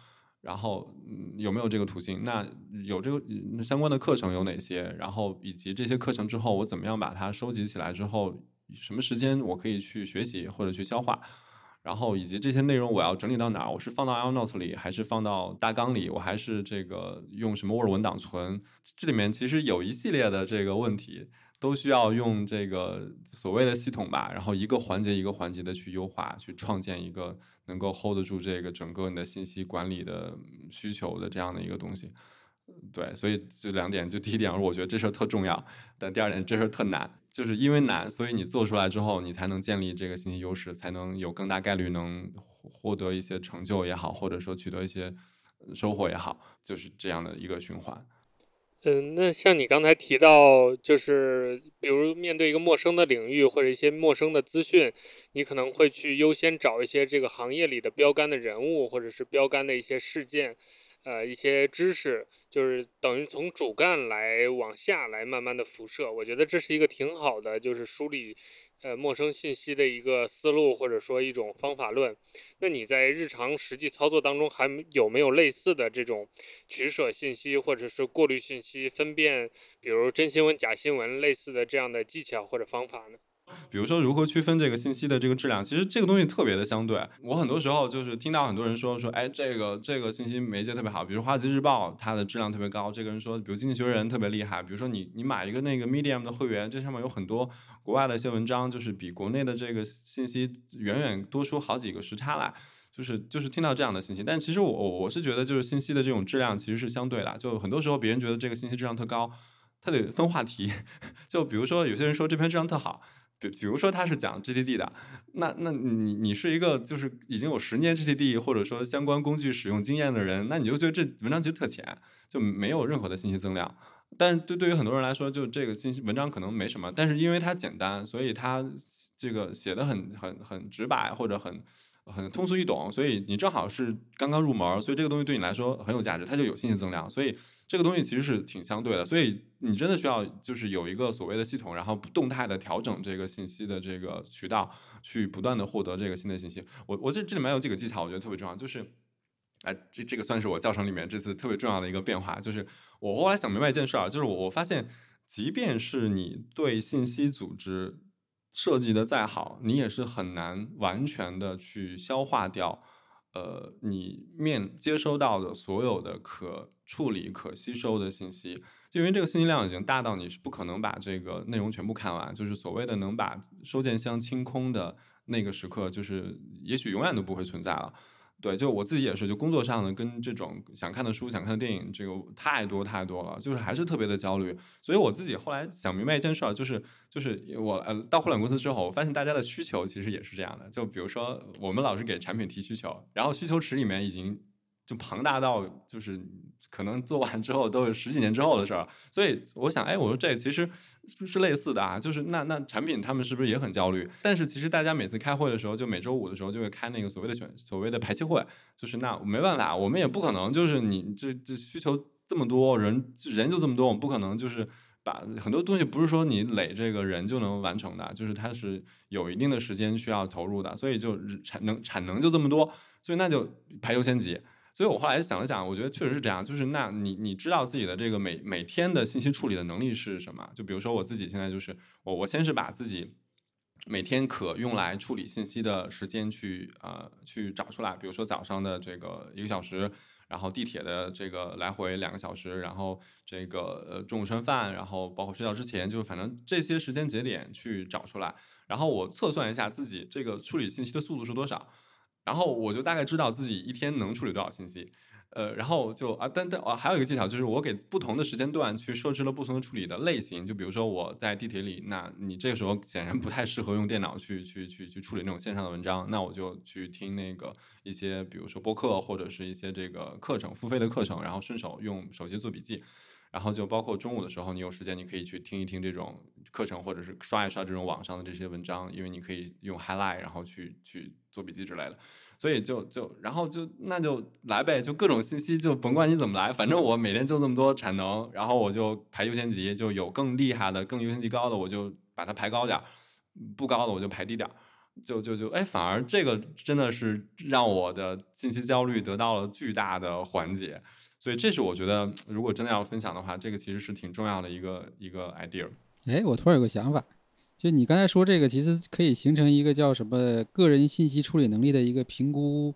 然后嗯有没有这个途径？那有这个相关的课程有哪些？然后以及这些课程之后，我怎么样把它收集起来之后，什么时间我可以去学习或者去消化？然后以及这些内容我要整理到哪儿？我是放到 iNote 里，还是放到大纲里？我还是这个用什么 Word 文档存？这里面其实有一系列的这个问题。都需要用这个所谓的系统吧，然后一个环节一个环节的去优化，去创建一个能够 hold 得住这个整个你的信息管理的需求的这样的一个东西。对，所以这两点，就第一点，我觉得这事儿特重要，但第二点，这事儿特难，就是因为难，所以你做出来之后，你才能建立这个信息优势，才能有更大概率能获得一些成就也好，或者说取得一些收获也好，就是这样的一个循环。嗯，那像你刚才提到，就是比如面对一个陌生的领域或者一些陌生的资讯，你可能会去优先找一些这个行业里的标杆的人物，或者是标杆的一些事件。呃，一些知识就是等于从主干来往下来慢慢的辐射，我觉得这是一个挺好的，就是梳理呃陌生信息的一个思路或者说一种方法论。那你在日常实际操作当中还有没有类似的这种取舍信息或者是过滤信息、分辨比如真新闻假新闻类似的这样的技巧或者方法呢？比如说，如何区分这个信息的这个质量？其实这个东西特别的相对。我很多时候就是听到很多人说说，哎，这个这个信息媒介特别好，比如《华尔街日报》，它的质量特别高。这个人说，比如《经济学人》特别厉害。比如说你你买一个那个 Medium 的会员，这上面有很多国外的一些文章，就是比国内的这个信息远远多出好几个时差来。就是就是听到这样的信息，但其实我我是觉得，就是信息的这种质量其实是相对的。就很多时候别人觉得这个信息质量特高，他得分话题。[laughs] 就比如说有些人说这篇质量特好。比比如说他是讲 GTD 的，那那你你是一个就是已经有十年 GTD 或者说相关工具使用经验的人，那你就觉得这文章其实特浅，就没有任何的信息增量。但是对对于很多人来说，就这个信息文章可能没什么，但是因为它简单，所以它这个写的很很很直白或者很。很通俗易懂，所以你正好是刚刚入门，所以这个东西对你来说很有价值，它就有信息增量。所以这个东西其实是挺相对的，所以你真的需要就是有一个所谓的系统，然后动态的调整这个信息的这个渠道，去不断的获得这个新的信息。我我这这里面有几个技巧，我觉得特别重要，就是哎，这这个算是我教程里面这次特别重要的一个变化，就是我后来想明白一件事儿，就是我我发现，即便是你对信息组织。设计的再好，你也是很难完全的去消化掉，呃，你面接收到的所有的可处理、可吸收的信息，就因为这个信息量已经大到你是不可能把这个内容全部看完，就是所谓的能把收件箱清空的那个时刻，就是也许永远都不会存在了。对，就我自己也是，就工作上呢，跟这种想看的书、想看的电影，这个太多太多了，就是还是特别的焦虑。所以我自己后来想明白一件事儿，就是就是我呃到互联网公司之后，我发现大家的需求其实也是这样的。就比如说，我们老是给产品提需求，然后需求池里面已经就庞大到就是。可能做完之后都是十几年之后的事儿，所以我想，哎，我说这其实是类似的啊，就是那那产品他们是不是也很焦虑？但是其实大家每次开会的时候，就每周五的时候就会开那个所谓的选所谓的排期会，就是那没办法，我们也不可能就是你这这需求这么多人人就这么多，我们不可能就是把很多东西不是说你垒这个人就能完成的，就是它是有一定的时间需要投入的，所以就产能产能就这么多，所以那就排优先级。所以我后来想了想，我觉得确实是这样。就是那你你知道自己的这个每每天的信息处理的能力是什么？就比如说我自己现在就是我我先是把自己每天可用来处理信息的时间去呃去找出来。比如说早上的这个一个小时，然后地铁的这个来回两个小时，然后这个呃中午吃饭，然后包括睡觉之前，就反正这些时间节点去找出来。然后我测算一下自己这个处理信息的速度是多少。然后我就大概知道自己一天能处理多少信息，呃，然后就啊，但但啊，还有一个技巧就是我给不同的时间段去设置了不同的处理的类型。就比如说我在地铁里，那你这个时候显然不太适合用电脑去去去去处理那种线上的文章，那我就去听那个一些比如说播客或者是一些这个课程付费的课程，然后顺手用手机做笔记。然后就包括中午的时候，你有时间你可以去听一听这种课程，或者是刷一刷这种网上的这些文章，因为你可以用 highlight，然后去去做笔记之类的。所以就就然后就那就来呗，就各种信息就甭管你怎么来，反正我每天就这么多产能，然后我就排优先级，就有更厉害的、更优先级高的，我就把它排高点儿；不高的我就排低点儿。就就就哎，反而这个真的是让我的信息焦虑得到了巨大的缓解。所以这是我觉得，如果真的要分享的话，这个其实是挺重要的一个一个 idea。哎，我突然有个想法，就你刚才说这个其实可以形成一个叫什么个人信息处理能力的一个评估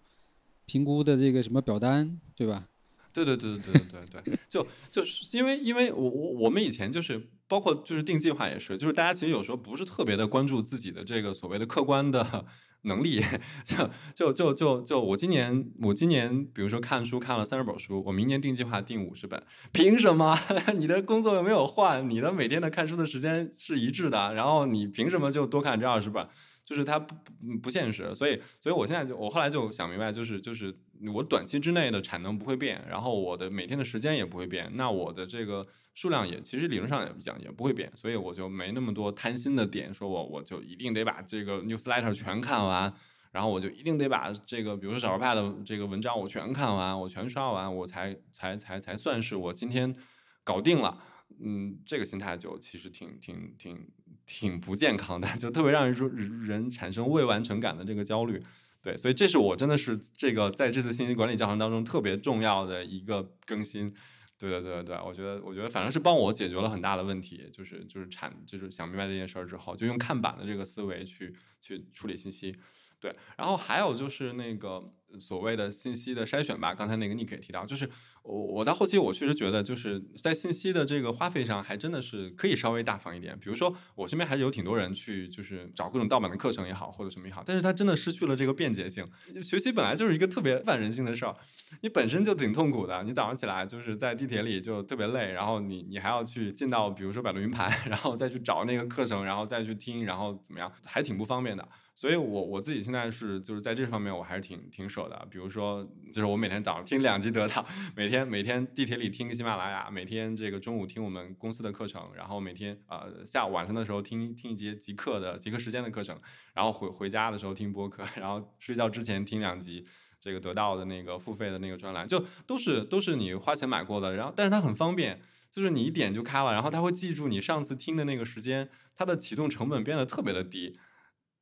评估的这个什么表单对吧？对对对对对对对。就就是因为因为我我我们以前就是包括就是定计划也是，就是大家其实有时候不是特别的关注自己的这个所谓的客观的 [laughs] 能力，就就就就就我今年我今年比如说看书看了三十本书，我明年定计划定五十本，凭什么？[laughs] 你的工作又没有换，你的每天的看书的时间是一致的，然后你凭什么就多看这二十本？就是它不不不现实，所以所以我现在就我后来就想明白，就是就是我短期之内的产能不会变，然后我的每天的时间也不会变，那我的这个数量也其实理论上也讲也不会变，所以我就没那么多贪心的点，说我我就一定得把这个 newsletter 全看完，然后我就一定得把这个比如说小说派的这个文章我全看完，我全刷完，我才才才才算是我今天搞定了。嗯，这个心态就其实挺挺挺挺不健康的，[laughs] 就特别让人说人产生未完成感的这个焦虑。对，所以这是我真的是这个在这次信息管理教程当中特别重要的一个更新。对对对对，我觉得我觉得反正是帮我解决了很大的问题，就是就是产就是想明白这件事儿之后，就用看板的这个思维去去处理信息。对，然后还有就是那个所谓的信息的筛选吧，刚才那个 Nick 也提到，就是。我我到后期我确实觉得就是在信息的这个花费上还真的是可以稍微大方一点。比如说我身边还是有挺多人去就是找各种盗版的课程也好或者什么也好，但是他真的失去了这个便捷性。学习本来就是一个特别反人性的事儿，你本身就挺痛苦的。你早上起来就是在地铁里就特别累，然后你你还要去进到比如说百度云盘，然后再去找那个课程，然后再去听，然后怎么样，还挺不方便的。所以，我我自己现在是就是在这方面我还是挺挺舍比如说，就是我每天早上听两集得到，每天每天地铁里听喜马拉雅，每天这个中午听我们公司的课程，然后每天呃下午晚上的时候听听一节极客的极客时间的课程，然后回回家的时候听播客，然后睡觉之前听两集这个得到的那个付费的那个专栏，就都是都是你花钱买过的。然后，但是它很方便，就是你一点就开了，然后它会记住你上次听的那个时间，它的启动成本变得特别的低。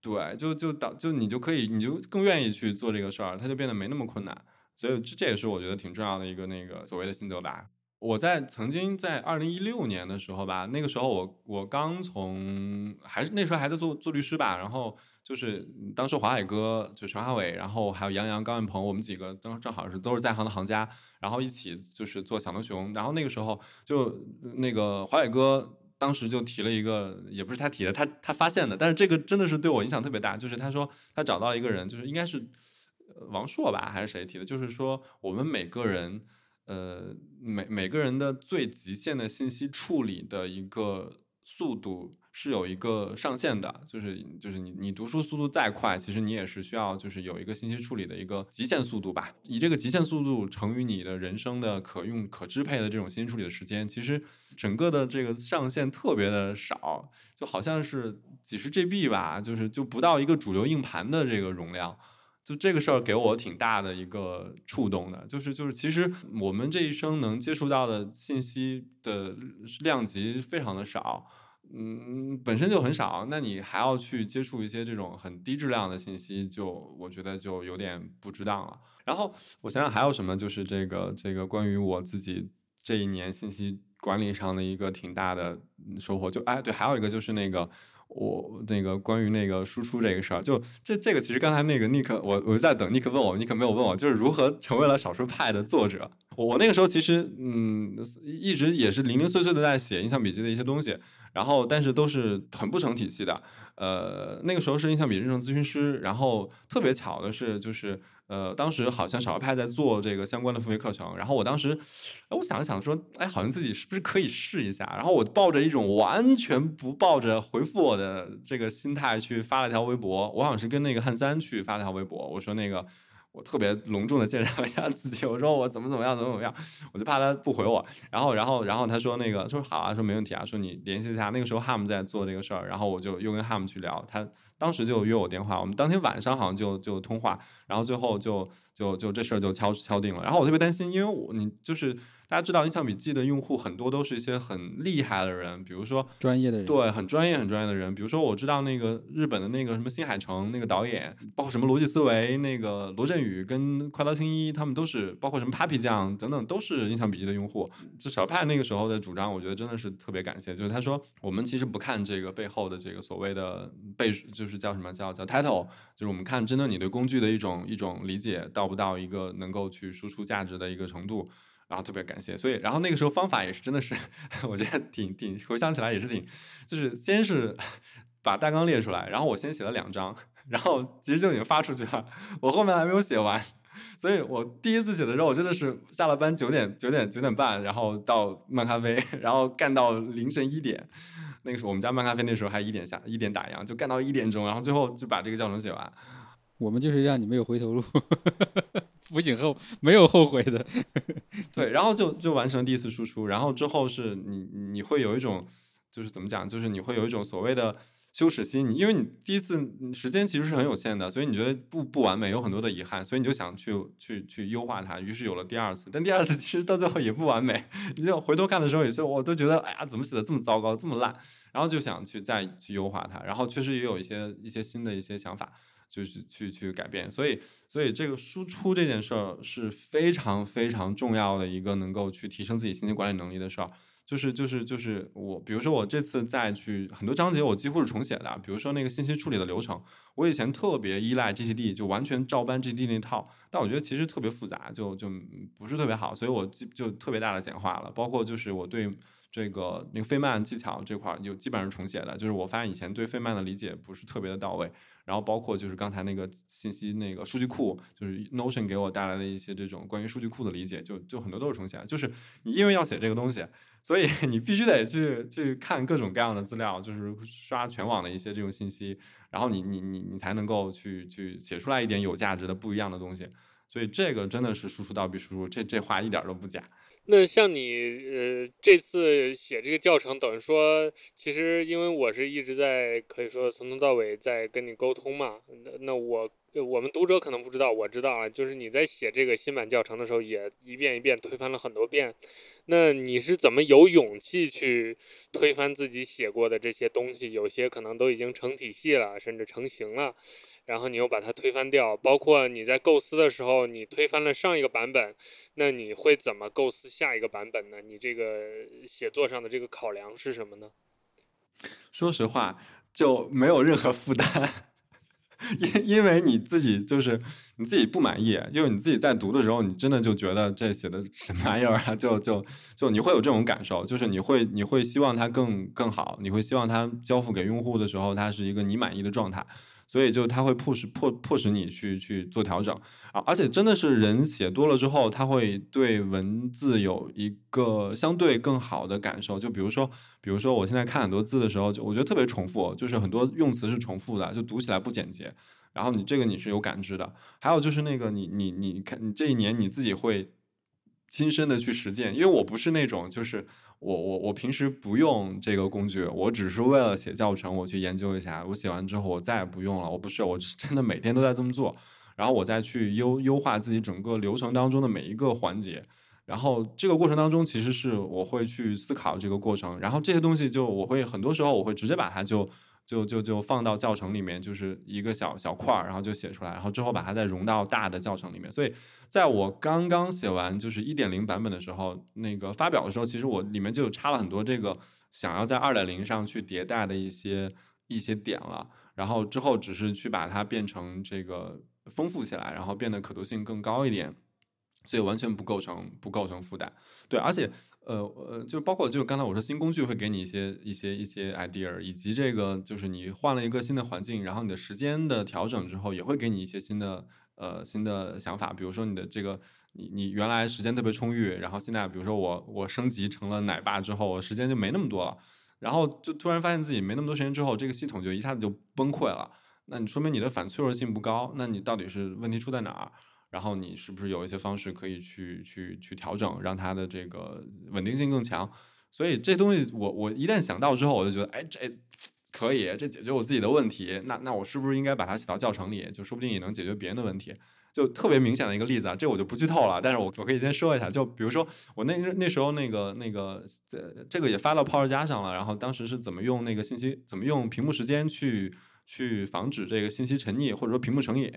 对，就就导就你就可以，你就更愿意去做这个事儿，它就变得没那么困难。所以这这也是我觉得挺重要的一个那个所谓的心得吧。我在曾经在二零一六年的时候吧，那个时候我我刚从还是那时候还在做做律师吧，然后就是当时华海哥就陈华伟，然后还有杨洋、高彦鹏，我们几个正正好是都是在行的行家，然后一起就是做小能熊，然后那个时候就那个华海哥。当时就提了一个，也不是他提的，他他发现的，但是这个真的是对我影响特别大。就是他说他找到一个人，就是应该是王硕吧，还是谁提的？就是说我们每个人，呃，每每个人的最极限的信息处理的一个速度。是有一个上限的，就是就是你你读书速度再快，其实你也是需要就是有一个信息处理的一个极限速度吧。以这个极限速度乘以你的人生的可用可支配的这种信息处理的时间，其实整个的这个上限特别的少，就好像是几十 GB 吧，就是就不到一个主流硬盘的这个容量。就这个事儿给我挺大的一个触动的，就是就是其实我们这一生能接触到的信息的量级非常的少。嗯，本身就很少，那你还要去接触一些这种很低质量的信息，就我觉得就有点不值当了。然后我想想还有什么，就是这个这个关于我自己这一年信息管理上的一个挺大的收获，就哎对，还有一个就是那个。我那个关于那个输出这个事儿，就这这个其实刚才那个尼克，我我在等尼克问我，尼克没有问我，就是如何成为了少数派的作者。我我那个时候其实嗯，一直也是零零碎碎的在写印象笔记的一些东西，然后但是都是很不成体系的。呃，那个时候是印象笔认证咨询师，然后特别巧的是就是。呃，当时好像少儿派在做这个相关的付费课程，然后我当时，哎，我想了想说，哎，好像自己是不是可以试一下？然后我抱着一种完全不抱着回复我的这个心态去发了一条微博，我好像是跟那个汉三去发了条微博，我说那个。我特别隆重的介绍一下自己，我说我怎么怎么样，怎么怎么样，我就怕他不回我。然后，然后，然后他说那个说好啊，说没问题啊，说你联系一下。那个时候 Ham 在做这个事儿，然后我就又跟 Ham 去聊，他当时就约我电话，我们当天晚上好像就就通话，然后最后就就就这事儿就敲敲定了。然后我特别担心，因为我你就是。大家知道，印象笔记的用户很多都是一些很厉害的人，比如说专业的人，对，很专业、很专业的人。比如说，我知道那个日本的那个什么新海诚那个导演，包括什么逻辑思维那个罗振宇跟快刀青衣，他们都是，包括什么 Papi 酱等等，都是印象笔记的用户。就小派那个时候的主张，我觉得真的是特别感谢。就是他说，我们其实不看这个背后的这个所谓的背，就是叫什么叫叫 title，就是我们看真的你对工具的一种一种理解到不到一个能够去输出价值的一个程度。然后特别感谢。所以，然后那个时候方法也是真的是，[laughs] 我觉得挺挺回想起来也是挺，就是先是把大纲列出来，然后我先写了两章，然后其实就已经发出去了，我后面还没有写完。所以我第一次写的时候，我真的是下了班九点九点九点半，然后到漫咖啡，然后干到凌晨一点。那个时候我们家漫咖啡那时候还一点下一点打烊，就干到一点钟，然后最后就把这个教程写完。我们就是让你没有回头路，不仅后没有后悔的。[laughs] 对，然后就就完成第一次输出，然后之后是你你会有一种就是怎么讲，就是你会有一种所谓的。羞耻心，因为你第一次时间其实是很有限的，所以你觉得不不完美，有很多的遗憾，所以你就想去去去优化它，于是有了第二次。但第二次 [laughs] 其实到最后也不完美，你就回头看的时候，有些我都觉得，哎呀，怎么写的这么糟糕，这么烂？然后就想去再去优化它，然后确实也有一些一些新的一些想法，就是去去改变。所以所以这个输出这件事儿是非常非常重要的一个能够去提升自己信息管理能力的事儿。就是就是就是我，比如说我这次再去很多章节，我几乎是重写的。比如说那个信息处理的流程，我以前特别依赖 GTD，就完全照搬 GTD 那套，但我觉得其实特别复杂，就就不是特别好，所以我就就特别大的简化了。包括就是我对这个那个费曼技巧这块有基本上重写的，就是我发现以前对费曼的理解不是特别的到位。然后包括就是刚才那个信息那个数据库，就是 Notion 给我带来的一些这种关于数据库的理解，就就很多都是重写。就是你因为要写这个东西。所以你必须得去去看各种各样的资料，就是刷全网的一些这种信息，然后你你你你才能够去去写出来一点有价值的不一样的东西。所以这个真的是输出倒逼输出，这这话一点都不假。那像你呃这次写这个教程，等于说其实因为我是一直在可以说从头到尾在跟你沟通嘛，那那我。我们读者可能不知道，我知道啊，就是你在写这个新版教程的时候，也一遍一遍推翻了很多遍。那你是怎么有勇气去推翻自己写过的这些东西？有些可能都已经成体系了，甚至成型了，然后你又把它推翻掉。包括你在构思的时候，你推翻了上一个版本，那你会怎么构思下一个版本呢？你这个写作上的这个考量是什么呢？说实话，就没有任何负担。[laughs] 因因为你自己就是你自己不满意，就是你自己在读的时候，你真的就觉得这写的什么玩意儿啊？[laughs] 就就就你会有这种感受，就是你会你会希望它更更好，你会希望它交付给用户的时候，它是一个你满意的状态。所以就它会迫使迫迫使你去去做调整啊，而且真的是人写多了之后，他会对文字有一个相对更好的感受。就比如说，比如说我现在看很多字的时候，就我觉得特别重复，就是很多用词是重复的，就读起来不简洁。然后你这个你是有感知的。还有就是那个你你你看你这一年你自己会亲身的去实践，因为我不是那种就是。我我我平时不用这个工具，我只是为了写教程，我去研究一下。我写完之后，我再也不用了。我不是，我是真的每天都在这么做。然后我再去优优化自己整个流程当中的每一个环节。然后这个过程当中，其实是我会去思考这个过程。然后这些东西就我会很多时候我会直接把它就。就就就放到教程里面，就是一个小小块儿，然后就写出来，然后之后把它再融到大的教程里面。所以，在我刚刚写完就是一点零版本的时候，那个发表的时候，其实我里面就插了很多这个想要在二点零上去迭代的一些一些点了。然后之后只是去把它变成这个丰富起来，然后变得可读性更高一点，所以完全不构成不构成负担。对，而且。呃呃，就包括就刚才我说新工具会给你一些一些一些 idea，以及这个就是你换了一个新的环境，然后你的时间的调整之后，也会给你一些新的呃新的想法。比如说你的这个你你原来时间特别充裕，然后现在比如说我我升级成了奶爸之后，我时间就没那么多了，然后就突然发现自己没那么多时间之后，这个系统就一下子就崩溃了。那你说明你的反脆弱性不高，那你到底是问题出在哪儿？然后你是不是有一些方式可以去去去调整，让它的这个稳定性更强？所以这东西我我一旦想到之后，我就觉得，哎，这可以，这解决我自己的问题。那那我是不是应该把它写到教程里？就说不定也能解决别人的问题。就特别明显的一个例子啊，这我就不剧透了。但是我我可以先说一下，就比如说我那那时候那个那个这这个也发到 Power 加上了，然后当时是怎么用那个信息，怎么用屏幕时间去去防止这个信息沉溺，或者说屏幕成瘾。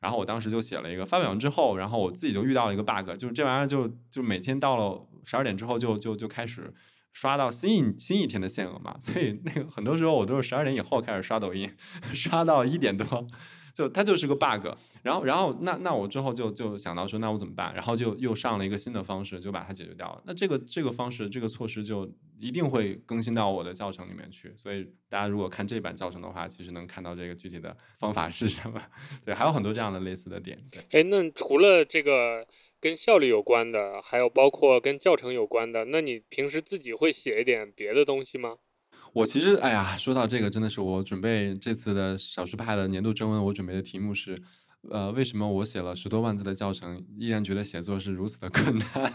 然后我当时就写了一个，发表完之后，然后我自己就遇到了一个 bug，就是这玩意儿就就每天到了十二点之后就就就开始刷到新一新一天的限额嘛，所以那个很多时候我都是十二点以后开始刷抖音，[laughs] 刷到一点多，就它就是个 bug。然后，然后那那我之后就就想到说，那我怎么办？然后就又上了一个新的方式，就把它解决掉了。那这个这个方式，这个措施就一定会更新到我的教程里面去。所以大家如果看这版教程的话，其实能看到这个具体的方法是什么。[laughs] 对，还有很多这样的类似的点。对，哎，那除了这个跟效率有关的，还有包括跟教程有关的，那你平时自己会写一点别的东西吗？我其实，哎呀，说到这个，真的是我准备这次的少数派的年度征文，我准备的题目是，呃，为什么我写了十多万字的教程，依然觉得写作是如此的困难？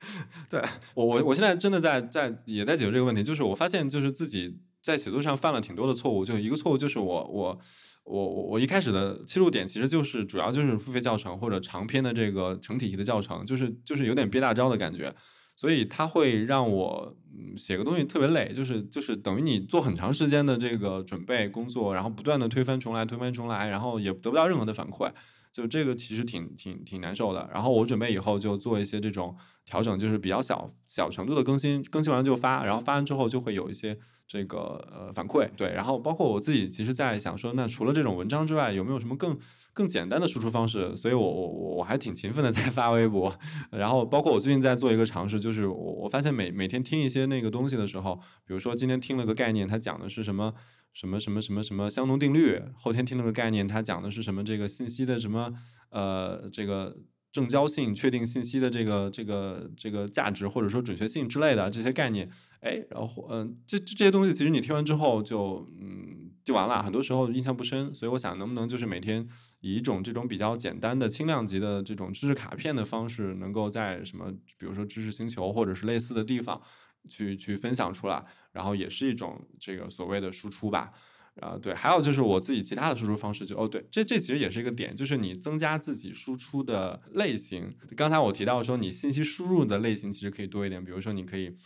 [laughs] 对我，我我现在真的在在也在解决这个问题，就是我发现，就是自己在写作上犯了挺多的错误，就一个错误就是我我我我我一开始的切入点其实就是主要就是付费教程或者长篇的这个成体系的教程，就是就是有点憋大招的感觉。所以它会让我嗯写个东西特别累，就是就是等于你做很长时间的这个准备工作，然后不断的推翻重来，推翻重来，然后也得不到任何的反馈，就这个其实挺挺挺难受的。然后我准备以后就做一些这种调整，就是比较小小程度的更新，更新完就发，然后发完之后就会有一些。这个呃反馈对，然后包括我自己，其实在想说，那除了这种文章之外，有没有什么更更简单的输出方式？所以我我我我还挺勤奋的 [laughs] 在发微博，然后包括我最近在做一个尝试，就是我我发现每每天听一些那个东西的时候，比如说今天听了个概念，它讲的是什么什么什么什么什么相同定律，后天听了个概念，它讲的是什么这个信息的什么呃这个。正交性、确定信息的这个、这个、这个价值，或者说准确性之类的这些概念，哎，然后嗯，这这些东西其实你听完之后就嗯就完了，很多时候印象不深。所以我想，能不能就是每天以一种这种比较简单的轻量级的这种知识卡片的方式，能够在什么，比如说知识星球或者是类似的地方去去分享出来，然后也是一种这个所谓的输出吧。啊，对，还有就是我自己其他的输出方式，就哦，对，这这其实也是一个点，就是你增加自己输出的类型。刚才我提到说，你信息输入的类型其实可以多一点，比如说你可以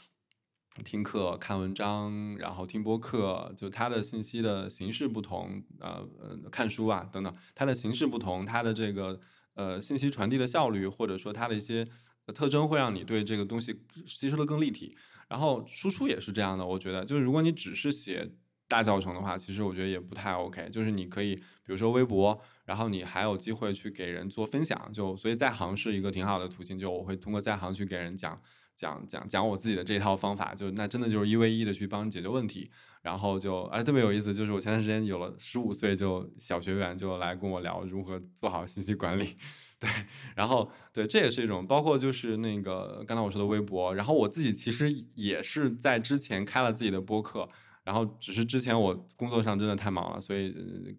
听课、看文章，然后听播客，就它的信息的形式不同，呃呃，看书啊等等，它的形式不同，它的这个呃信息传递的效率，或者说它的一些特征，会让你对这个东西吸收的更立体。然后输出也是这样的，我觉得，就是如果你只是写。大教程的话，其实我觉得也不太 OK。就是你可以，比如说微博，然后你还有机会去给人做分享，就所以在行是一个挺好的途径。就我会通过在行去给人讲讲讲讲我自己的这套方法，就那真的就是一 v 一的去帮你解决问题。然后就哎特别有意思，就是我前段时间有了十五岁就小学员就来跟我聊如何做好信息管理，对，然后对这也是一种，包括就是那个刚才我说的微博，然后我自己其实也是在之前开了自己的播客。然后只是之前我工作上真的太忙了，所以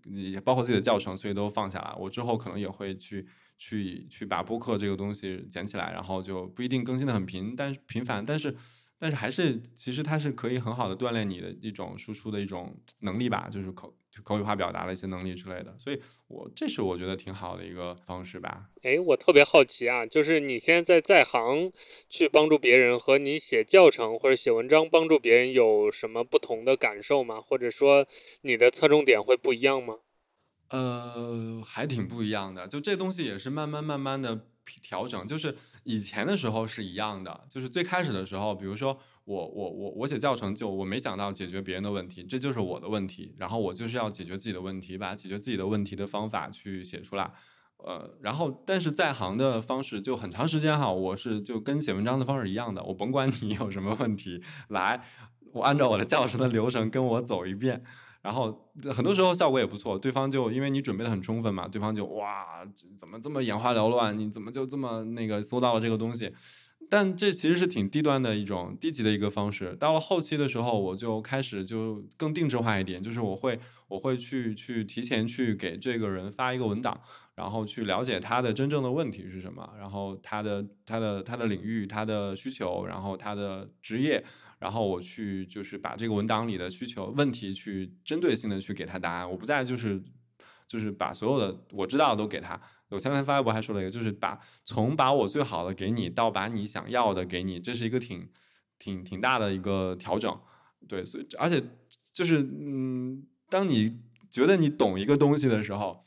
也包括自己的教程，所以都放下了。我之后可能也会去去去把播客这个东西捡起来，然后就不一定更新的很频，但是频繁，但是。但是还是，其实它是可以很好的锻炼你的一种输出的一种能力吧，就是口口语化表达的一些能力之类的。所以，我这是我觉得挺好的一个方式吧。哎，我特别好奇啊，就是你现在在在行去帮助别人，和你写教程或者写文章帮助别人有什么不同的感受吗？或者说你的侧重点会不一样吗？呃，还挺不一样的。就这东西也是慢慢慢慢的调整，就是。以前的时候是一样的，就是最开始的时候，比如说我我我我写教程，就我没想到解决别人的问题，这就是我的问题，然后我就是要解决自己的问题，把解决自己的问题的方法去写出来，呃，然后但是在行的方式就很长时间哈，我是就跟写文章的方式一样的，我甭管你有什么问题，来，我按照我的教程的流程跟我走一遍。然后很多时候效果也不错，对方就因为你准备的很充分嘛，对方就哇，怎么这么眼花缭乱？你怎么就这么那个搜到了这个东西？但这其实是挺低端的一种低级的一个方式。到了后期的时候，我就开始就更定制化一点，就是我会我会去去提前去给这个人发一个文档，然后去了解他的真正的问题是什么，然后他的他的他的领域、他的需求，然后他的职业。然后我去就是把这个文档里的需求问题去针对性的去给他答案，我不再就是就是把所有的我知道的都给他。我前两天发微博还说了一个，就是把从把我最好的给你到把你想要的给你，这是一个挺挺挺大的一个调整。对，所以而且就是嗯，当你觉得你懂一个东西的时候，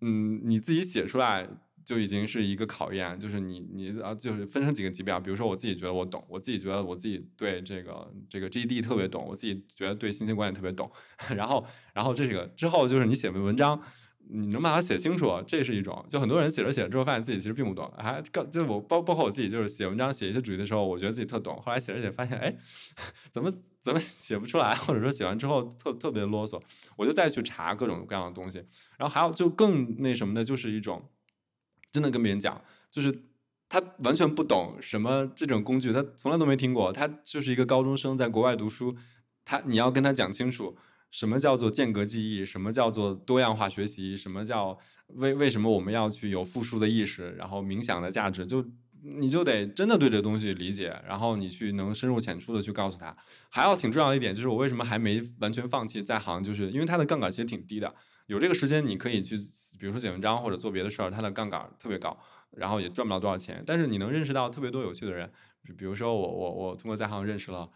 嗯，你自己写出来。就已经是一个考验，就是你你啊，就是分成几个级别啊。比如说，我自己觉得我懂，我自己觉得我自己对这个这个 GD 特别懂，我自己觉得对信息管理特别懂。[laughs] 然后，然后这个之后就是你写文章，你能把它写清楚，这是一种。就很多人写着写着之后，发现自己其实并不懂，还更就我包包括我自己，就是写文章写一些主题的时候，我觉得自己特懂，后来写着写发现，哎，[laughs] 怎么怎么写不出来，或者说写完之后特特别啰嗦，我就再去查各种各样的东西。然后还有就更那什么的，就是一种真的跟别人讲，就是他完全不懂什么这种工具，他从来都没听过，他就是一个高中生在国外读书，他你要跟他讲清楚。什么叫做间隔记忆？什么叫做多样化学习？什么叫为为什么我们要去有复述的意识？然后冥想的价值，就你就得真的对这东西理解，然后你去能深入浅出的去告诉他。还要挺重要的一点就是，我为什么还没完全放弃在行？就是因为它的杠杆其实挺低的，有这个时间你可以去，比如说写文章或者做别的事儿，它的杠杆特别高，然后也赚不了多少钱。但是你能认识到特别多有趣的人，比如说我我我通过在行认识了。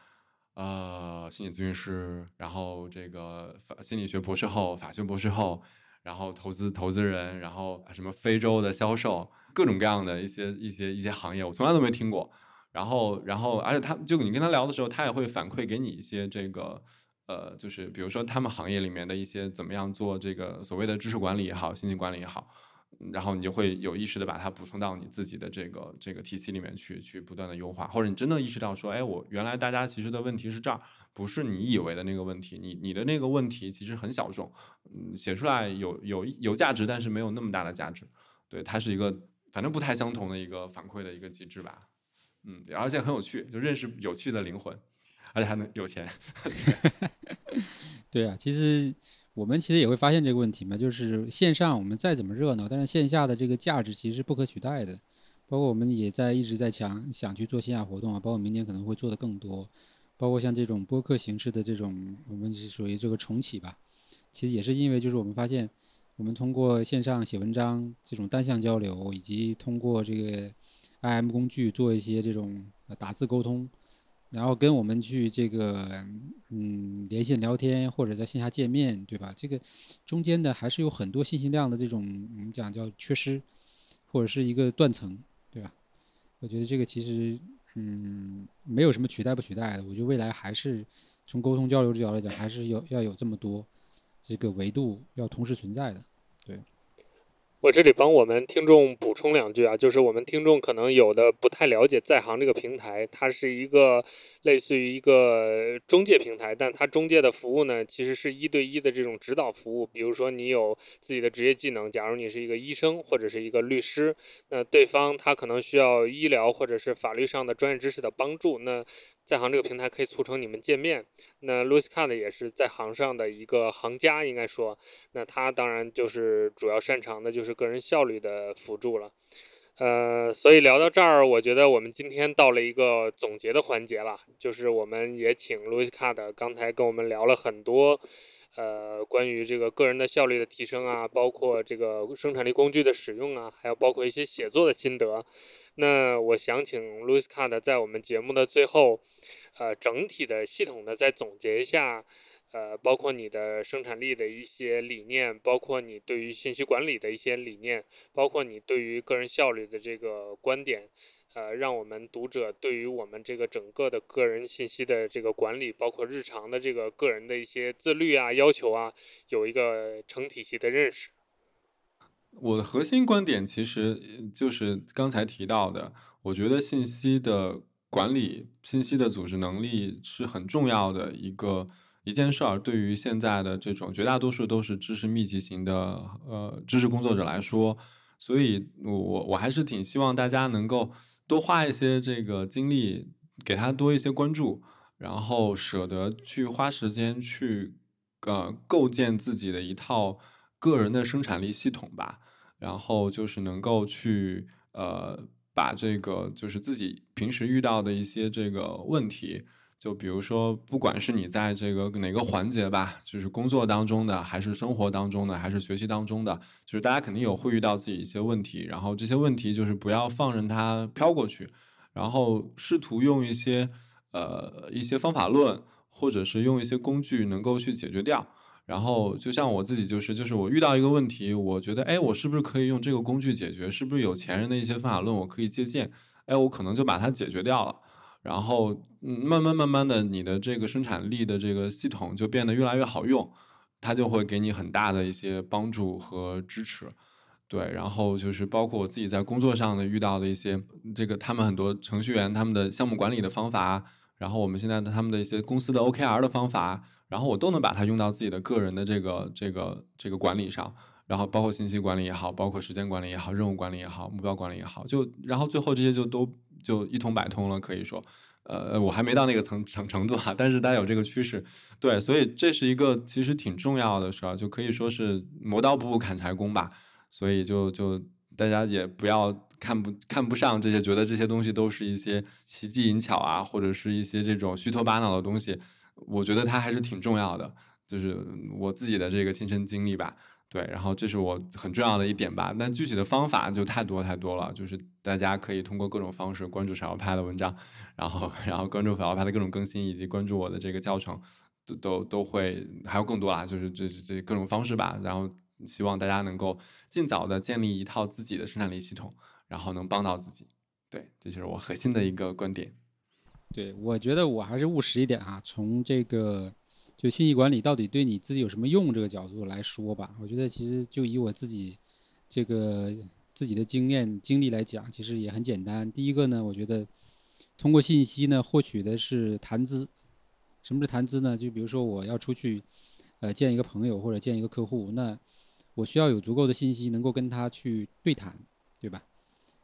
呃，心理咨询师，然后这个法心理学博士后、法学博士后，然后投资投资人，然后什么非洲的销售，各种各样的一些一些一些行业，我从来都没听过。然后，然后，而且他就你跟他聊的时候，他也会反馈给你一些这个呃，就是比如说他们行业里面的一些怎么样做这个所谓的知识管理也好，信息管理也好。然后你就会有意识的把它补充到你自己的这个这个体系里面去，去不断的优化，或者你真的意识到说，哎，我原来大家其实的问题是这儿，不是你以为的那个问题，你你的那个问题其实很小众，嗯，写出来有有有价值，但是没有那么大的价值，对，它是一个反正不太相同的一个反馈的一个机制吧，嗯，而且很有趣，就认识有趣的灵魂，而且还能有钱，[laughs] 对啊，其实。我们其实也会发现这个问题嘛，就是线上我们再怎么热闹，但是线下的这个价值其实是不可取代的。包括我们也在一直在想想去做线下活动啊，包括明年可能会做的更多。包括像这种播客形式的这种，我们是属于这个重启吧。其实也是因为就是我们发现，我们通过线上写文章这种单向交流，以及通过这个 IM 工具做一些这种打字沟通。然后跟我们去这个嗯连线聊天或者在线下见面，对吧？这个中间的还是有很多信息量的这种我们讲叫缺失，或者是一个断层，对吧？我觉得这个其实嗯没有什么取代不取代的，我觉得未来还是从沟通交流这角度来讲，还是有要有这么多这个维度要同时存在的，对。我这里帮我们听众补充两句啊，就是我们听众可能有的不太了解在行这个平台，它是一个类似于一个中介平台，但它中介的服务呢，其实是一对一的这种指导服务。比如说你有自己的职业技能，假如你是一个医生或者是一个律师，那对方他可能需要医疗或者是法律上的专业知识的帮助，那。在行这个平台可以促成你们见面，那 Louis Card 也是在行上的一个行家，应该说，那他当然就是主要擅长的就是个人效率的辅助了，呃，所以聊到这儿，我觉得我们今天到了一个总结的环节了，就是我们也请 Louis Card 刚才跟我们聊了很多，呃，关于这个个人的效率的提升啊，包括这个生产力工具的使用啊，还有包括一些写作的心得。那我想请 Louis Card 在我们节目的最后，呃，整体的系统的再总结一下，呃，包括你的生产力的一些理念，包括你对于信息管理的一些理念，包括你对于个人效率的这个观点，呃，让我们读者对于我们这个整个的个人信息的这个管理，包括日常的这个个人的一些自律啊、要求啊，有一个成体系的认识。我的核心观点其实就是刚才提到的，我觉得信息的管理、信息的组织能力是很重要的一个一件事儿。对于现在的这种绝大多数都是知识密集型的呃知识工作者来说，所以我我我还是挺希望大家能够多花一些这个精力，给他多一些关注，然后舍得去花时间去呃构建自己的一套。个人的生产力系统吧，然后就是能够去呃把这个就是自己平时遇到的一些这个问题，就比如说不管是你在这个哪个环节吧，就是工作当中的，还是生活当中的，还是学习当中的，就是大家肯定有会遇到自己一些问题，然后这些问题就是不要放任它飘过去，然后试图用一些呃一些方法论，或者是用一些工具能够去解决掉。然后就像我自己就是就是我遇到一个问题，我觉得哎，我是不是可以用这个工具解决？是不是有前人的一些方法论我可以借鉴？哎，我可能就把它解决掉了。然后慢慢慢慢的，你的这个生产力的这个系统就变得越来越好用。它就会给你很大的一些帮助和支持。对，然后就是包括我自己在工作上的遇到的一些，这个他们很多程序员他们的项目管理的方法，然后我们现在的他们的一些公司的 OKR 的方法，然后我都能把它用到自己的个人的这个这个这个管理上，然后包括信息管理也好，包括时间管理也好，任务管理也好，目标管理也好，就然后最后这些就都就一通百通了，可以说，呃，我还没到那个层程程度啊，但是大家有这个趋势，对，所以这是一个其实挺重要的事儿，就可以说是磨刀不误砍柴工吧。所以就就大家也不要看不看不上这些，觉得这些东西都是一些奇技淫巧啊，或者是一些这种虚头巴脑的东西。我觉得它还是挺重要的，就是我自己的这个亲身经历吧。对，然后这是我很重要的一点吧。但具体的方法就太多太多了，就是大家可以通过各种方式关注小派的文章，然后然后关注小派的各种更新，以及关注我的这个教程，都都都会还有更多啊，就是这这各种方式吧，然后。希望大家能够尽早的建立一套自己的生产力系统，然后能帮到自己。对，这就是我核心的一个观点。对，我觉得我还是务实一点啊，从这个就信息管理到底对你自己有什么用这个角度来说吧。我觉得其实就以我自己这个自己的经验经历来讲，其实也很简单。第一个呢，我觉得通过信息呢获取的是谈资。什么是谈资呢？就比如说我要出去呃见一个朋友或者见一个客户，那我需要有足够的信息，能够跟他去对谈，对吧？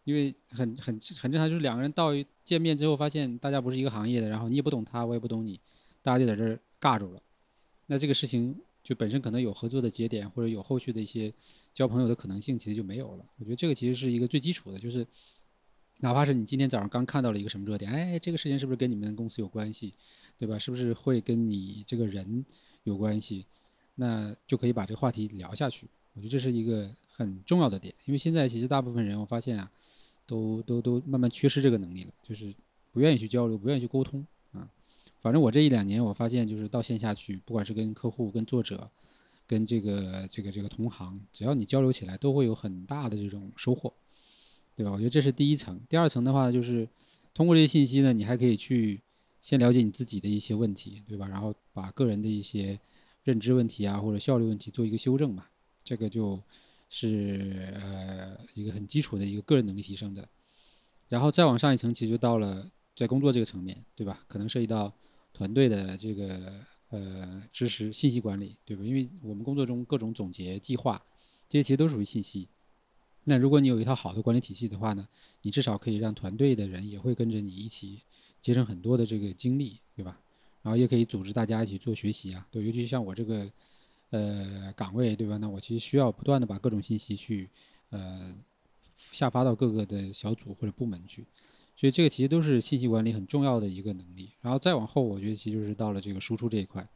因为很很很正常，就是两个人到见面之后，发现大家不是一个行业的，然后你也不懂他，我也不懂你，大家就在这儿尬住了。那这个事情就本身可能有合作的节点，或者有后续的一些交朋友的可能性，其实就没有了。我觉得这个其实是一个最基础的，就是哪怕是你今天早上刚看到了一个什么热点，哎，这个事情是不是跟你们公司有关系，对吧？是不是会跟你这个人有关系？那就可以把这个话题聊下去。我觉得这是一个很重要的点，因为现在其实大部分人我发现啊，都都都慢慢缺失这个能力了，就是不愿意去交流，不愿意去沟通。反正我这一两年我发现，就是到线下去，不管是跟客户、跟作者、跟这个这个这个同行，只要你交流起来，都会有很大的这种收获，对吧？我觉得这是第一层。第二层的话，就是通过这些信息呢，你还可以去先了解你自己的一些问题，对吧？然后把个人的一些认知问题啊或者效率问题做一个修正嘛。这个就是呃一个很基础的一个个人能力提升的，然后再往上一层，其实就到了在工作这个层面，对吧？可能涉及到团队的这个呃知识、信息管理，对吧？因为我们工作中各种总结、计划，这些其实都属于信息。那如果你有一套好的管理体系的话呢，你至少可以让团队的人也会跟着你一起节省很多的这个精力，对吧？然后也可以组织大家一起做学习啊，对，尤其像我这个。呃，岗位对吧？那我其实需要不断的把各种信息去，呃，下发到各个的小组或者部门去，所以这个其实都是信息管理很重要的一个能力。然后再往后，我觉得其实就是到了这个输出这一块，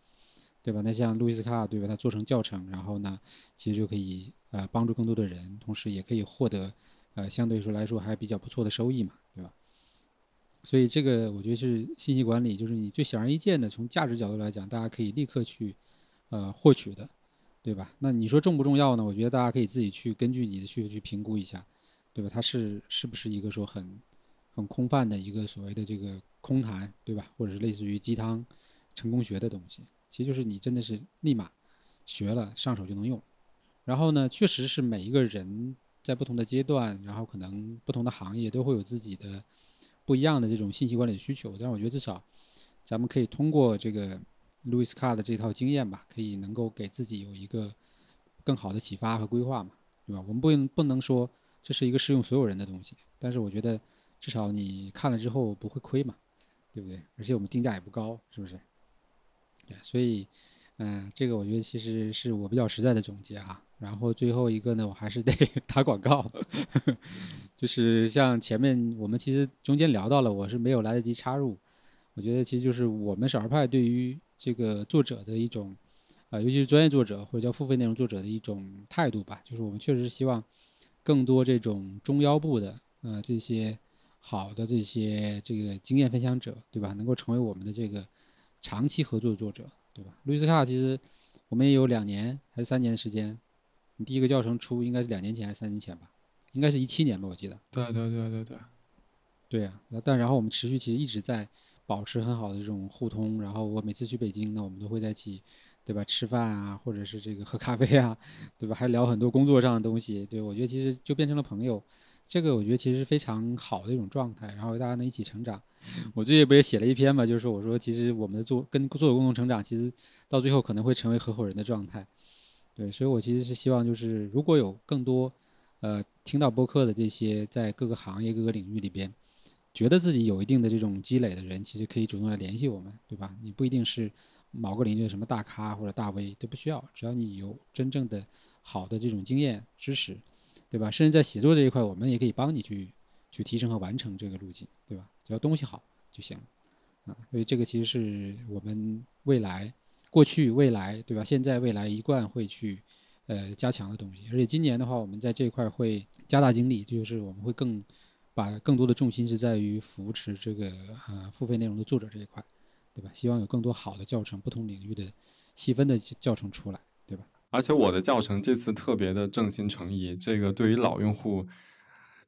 对吧？那像路易斯卡对吧？它做成教程，然后呢，其实就可以呃帮助更多的人，同时也可以获得呃相对说来说还比较不错的收益嘛，对吧？所以这个我觉得是信息管理，就是你最显而易见的，从价值角度来讲，大家可以立刻去。呃，获取的，对吧？那你说重不重要呢？我觉得大家可以自己去根据你的需求去评估一下，对吧？它是是不是一个说很很空泛的一个所谓的这个空谈，对吧？或者是类似于鸡汤成功学的东西，其实就是你真的是立马学了上手就能用。然后呢，确实是每一个人在不同的阶段，然后可能不同的行业都会有自己的不一样的这种信息管理需求。但是我觉得至少咱们可以通过这个。路易斯卡的这套经验吧，可以能够给自己有一个更好的启发和规划嘛，对吧？我们不能不能说这是一个适用所有人的东西，但是我觉得至少你看了之后不会亏嘛，对不对？而且我们定价也不高，是不是？对，所以，嗯，这个我觉得其实是我比较实在的总结哈。然后最后一个呢，我还是得 [laughs] 打广告，[laughs] 就是像前面我们其实中间聊到了，我是没有来得及插入，我觉得其实就是我们少儿派对于这个作者的一种，啊，尤其是专业作者或者叫付费内容作者的一种态度吧，就是我们确实是希望更多这种中腰部的，呃，这些好的这些这个经验分享者，对吧？能够成为我们的这个长期合作作者，对吧？路易斯卡其实我们也有两年还是三年的时间，你第一个教程出应该是两年前还是三年前吧？应该是一七年吧，我记得。对对对对对。对呀，但然后我们持续其实一直在。保持很好的这种互通，然后我每次去北京，那我们都会在一起对吧？吃饭啊，或者是这个喝咖啡啊，对吧？还聊很多工作上的东西，对我觉得其实就变成了朋友。这个我觉得其实是非常好的一种状态，然后大家能一起成长。我最近不是写了一篇嘛，就是说我说其实我们的做跟做共同成长，其实到最后可能会成为合伙人的状态。对，所以我其实是希望就是如果有更多呃听到播客的这些在各个行业各个领域里边，觉得自己有一定的这种积累的人，其实可以主动来联系我们，对吧？你不一定是某个领域的什么大咖或者大 V 都不需要，只要你有真正的好的这种经验知识。对吧？甚至在写作这一块，我们也可以帮你去去提升和完成这个路径，对吧？只要东西好就行了，啊，所以这个其实是我们未来、过去、未来，对吧？现在、未来一贯会去呃加强的东西。而且今年的话，我们在这一块会加大精力，就是我们会更把更多的重心是在于扶持这个呃付费内容的作者这一块，对吧？希望有更多好的教程，不同领域的细分的教程出来。而且我的教程这次特别的正心诚意，这个对于老用户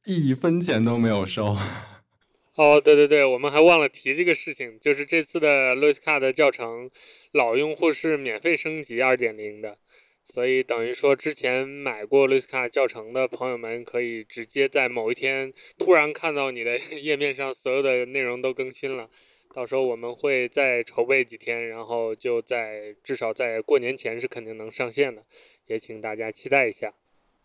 一分钱都没有收。[laughs] 哦，对对对，我们还忘了提这个事情，就是这次的 Louis Car 的教程，老用户是免费升级二点零的，所以等于说之前买过 Louis Car 教程的朋友们，可以直接在某一天突然看到你的 [laughs] 页面上所有的内容都更新了。到时候我们会再筹备几天，然后就在至少在过年前是肯定能上线的，也请大家期待一下。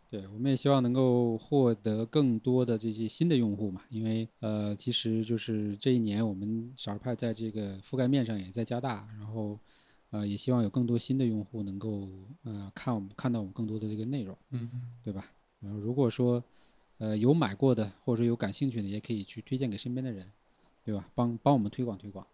对，我们也希望能够获得更多的这些新的用户嘛，因为呃，其实就是这一年我们少儿派在这个覆盖面上也在加大，然后呃，也希望有更多新的用户能够呃看我们看到我们更多的这个内容，嗯，对吧？然后如果说呃有买过的或者说有感兴趣的，也可以去推荐给身边的人。对吧？帮帮我们推广推广。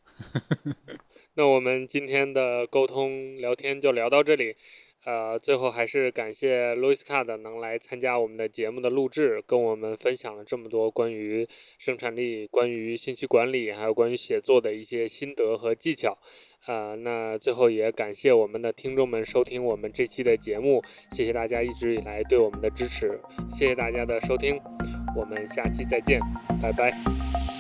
[laughs] 那我们今天的沟通聊天就聊到这里。呃，最后还是感谢 Louis Card 能来参加我们的节目的录制，跟我们分享了这么多关于生产力、关于信息管理，还有关于写作的一些心得和技巧。啊，那最后也感谢我们的听众们收听我们这期的节目，谢谢大家一直以来对我们的支持，谢谢大家的收听，我们下期再见，拜拜。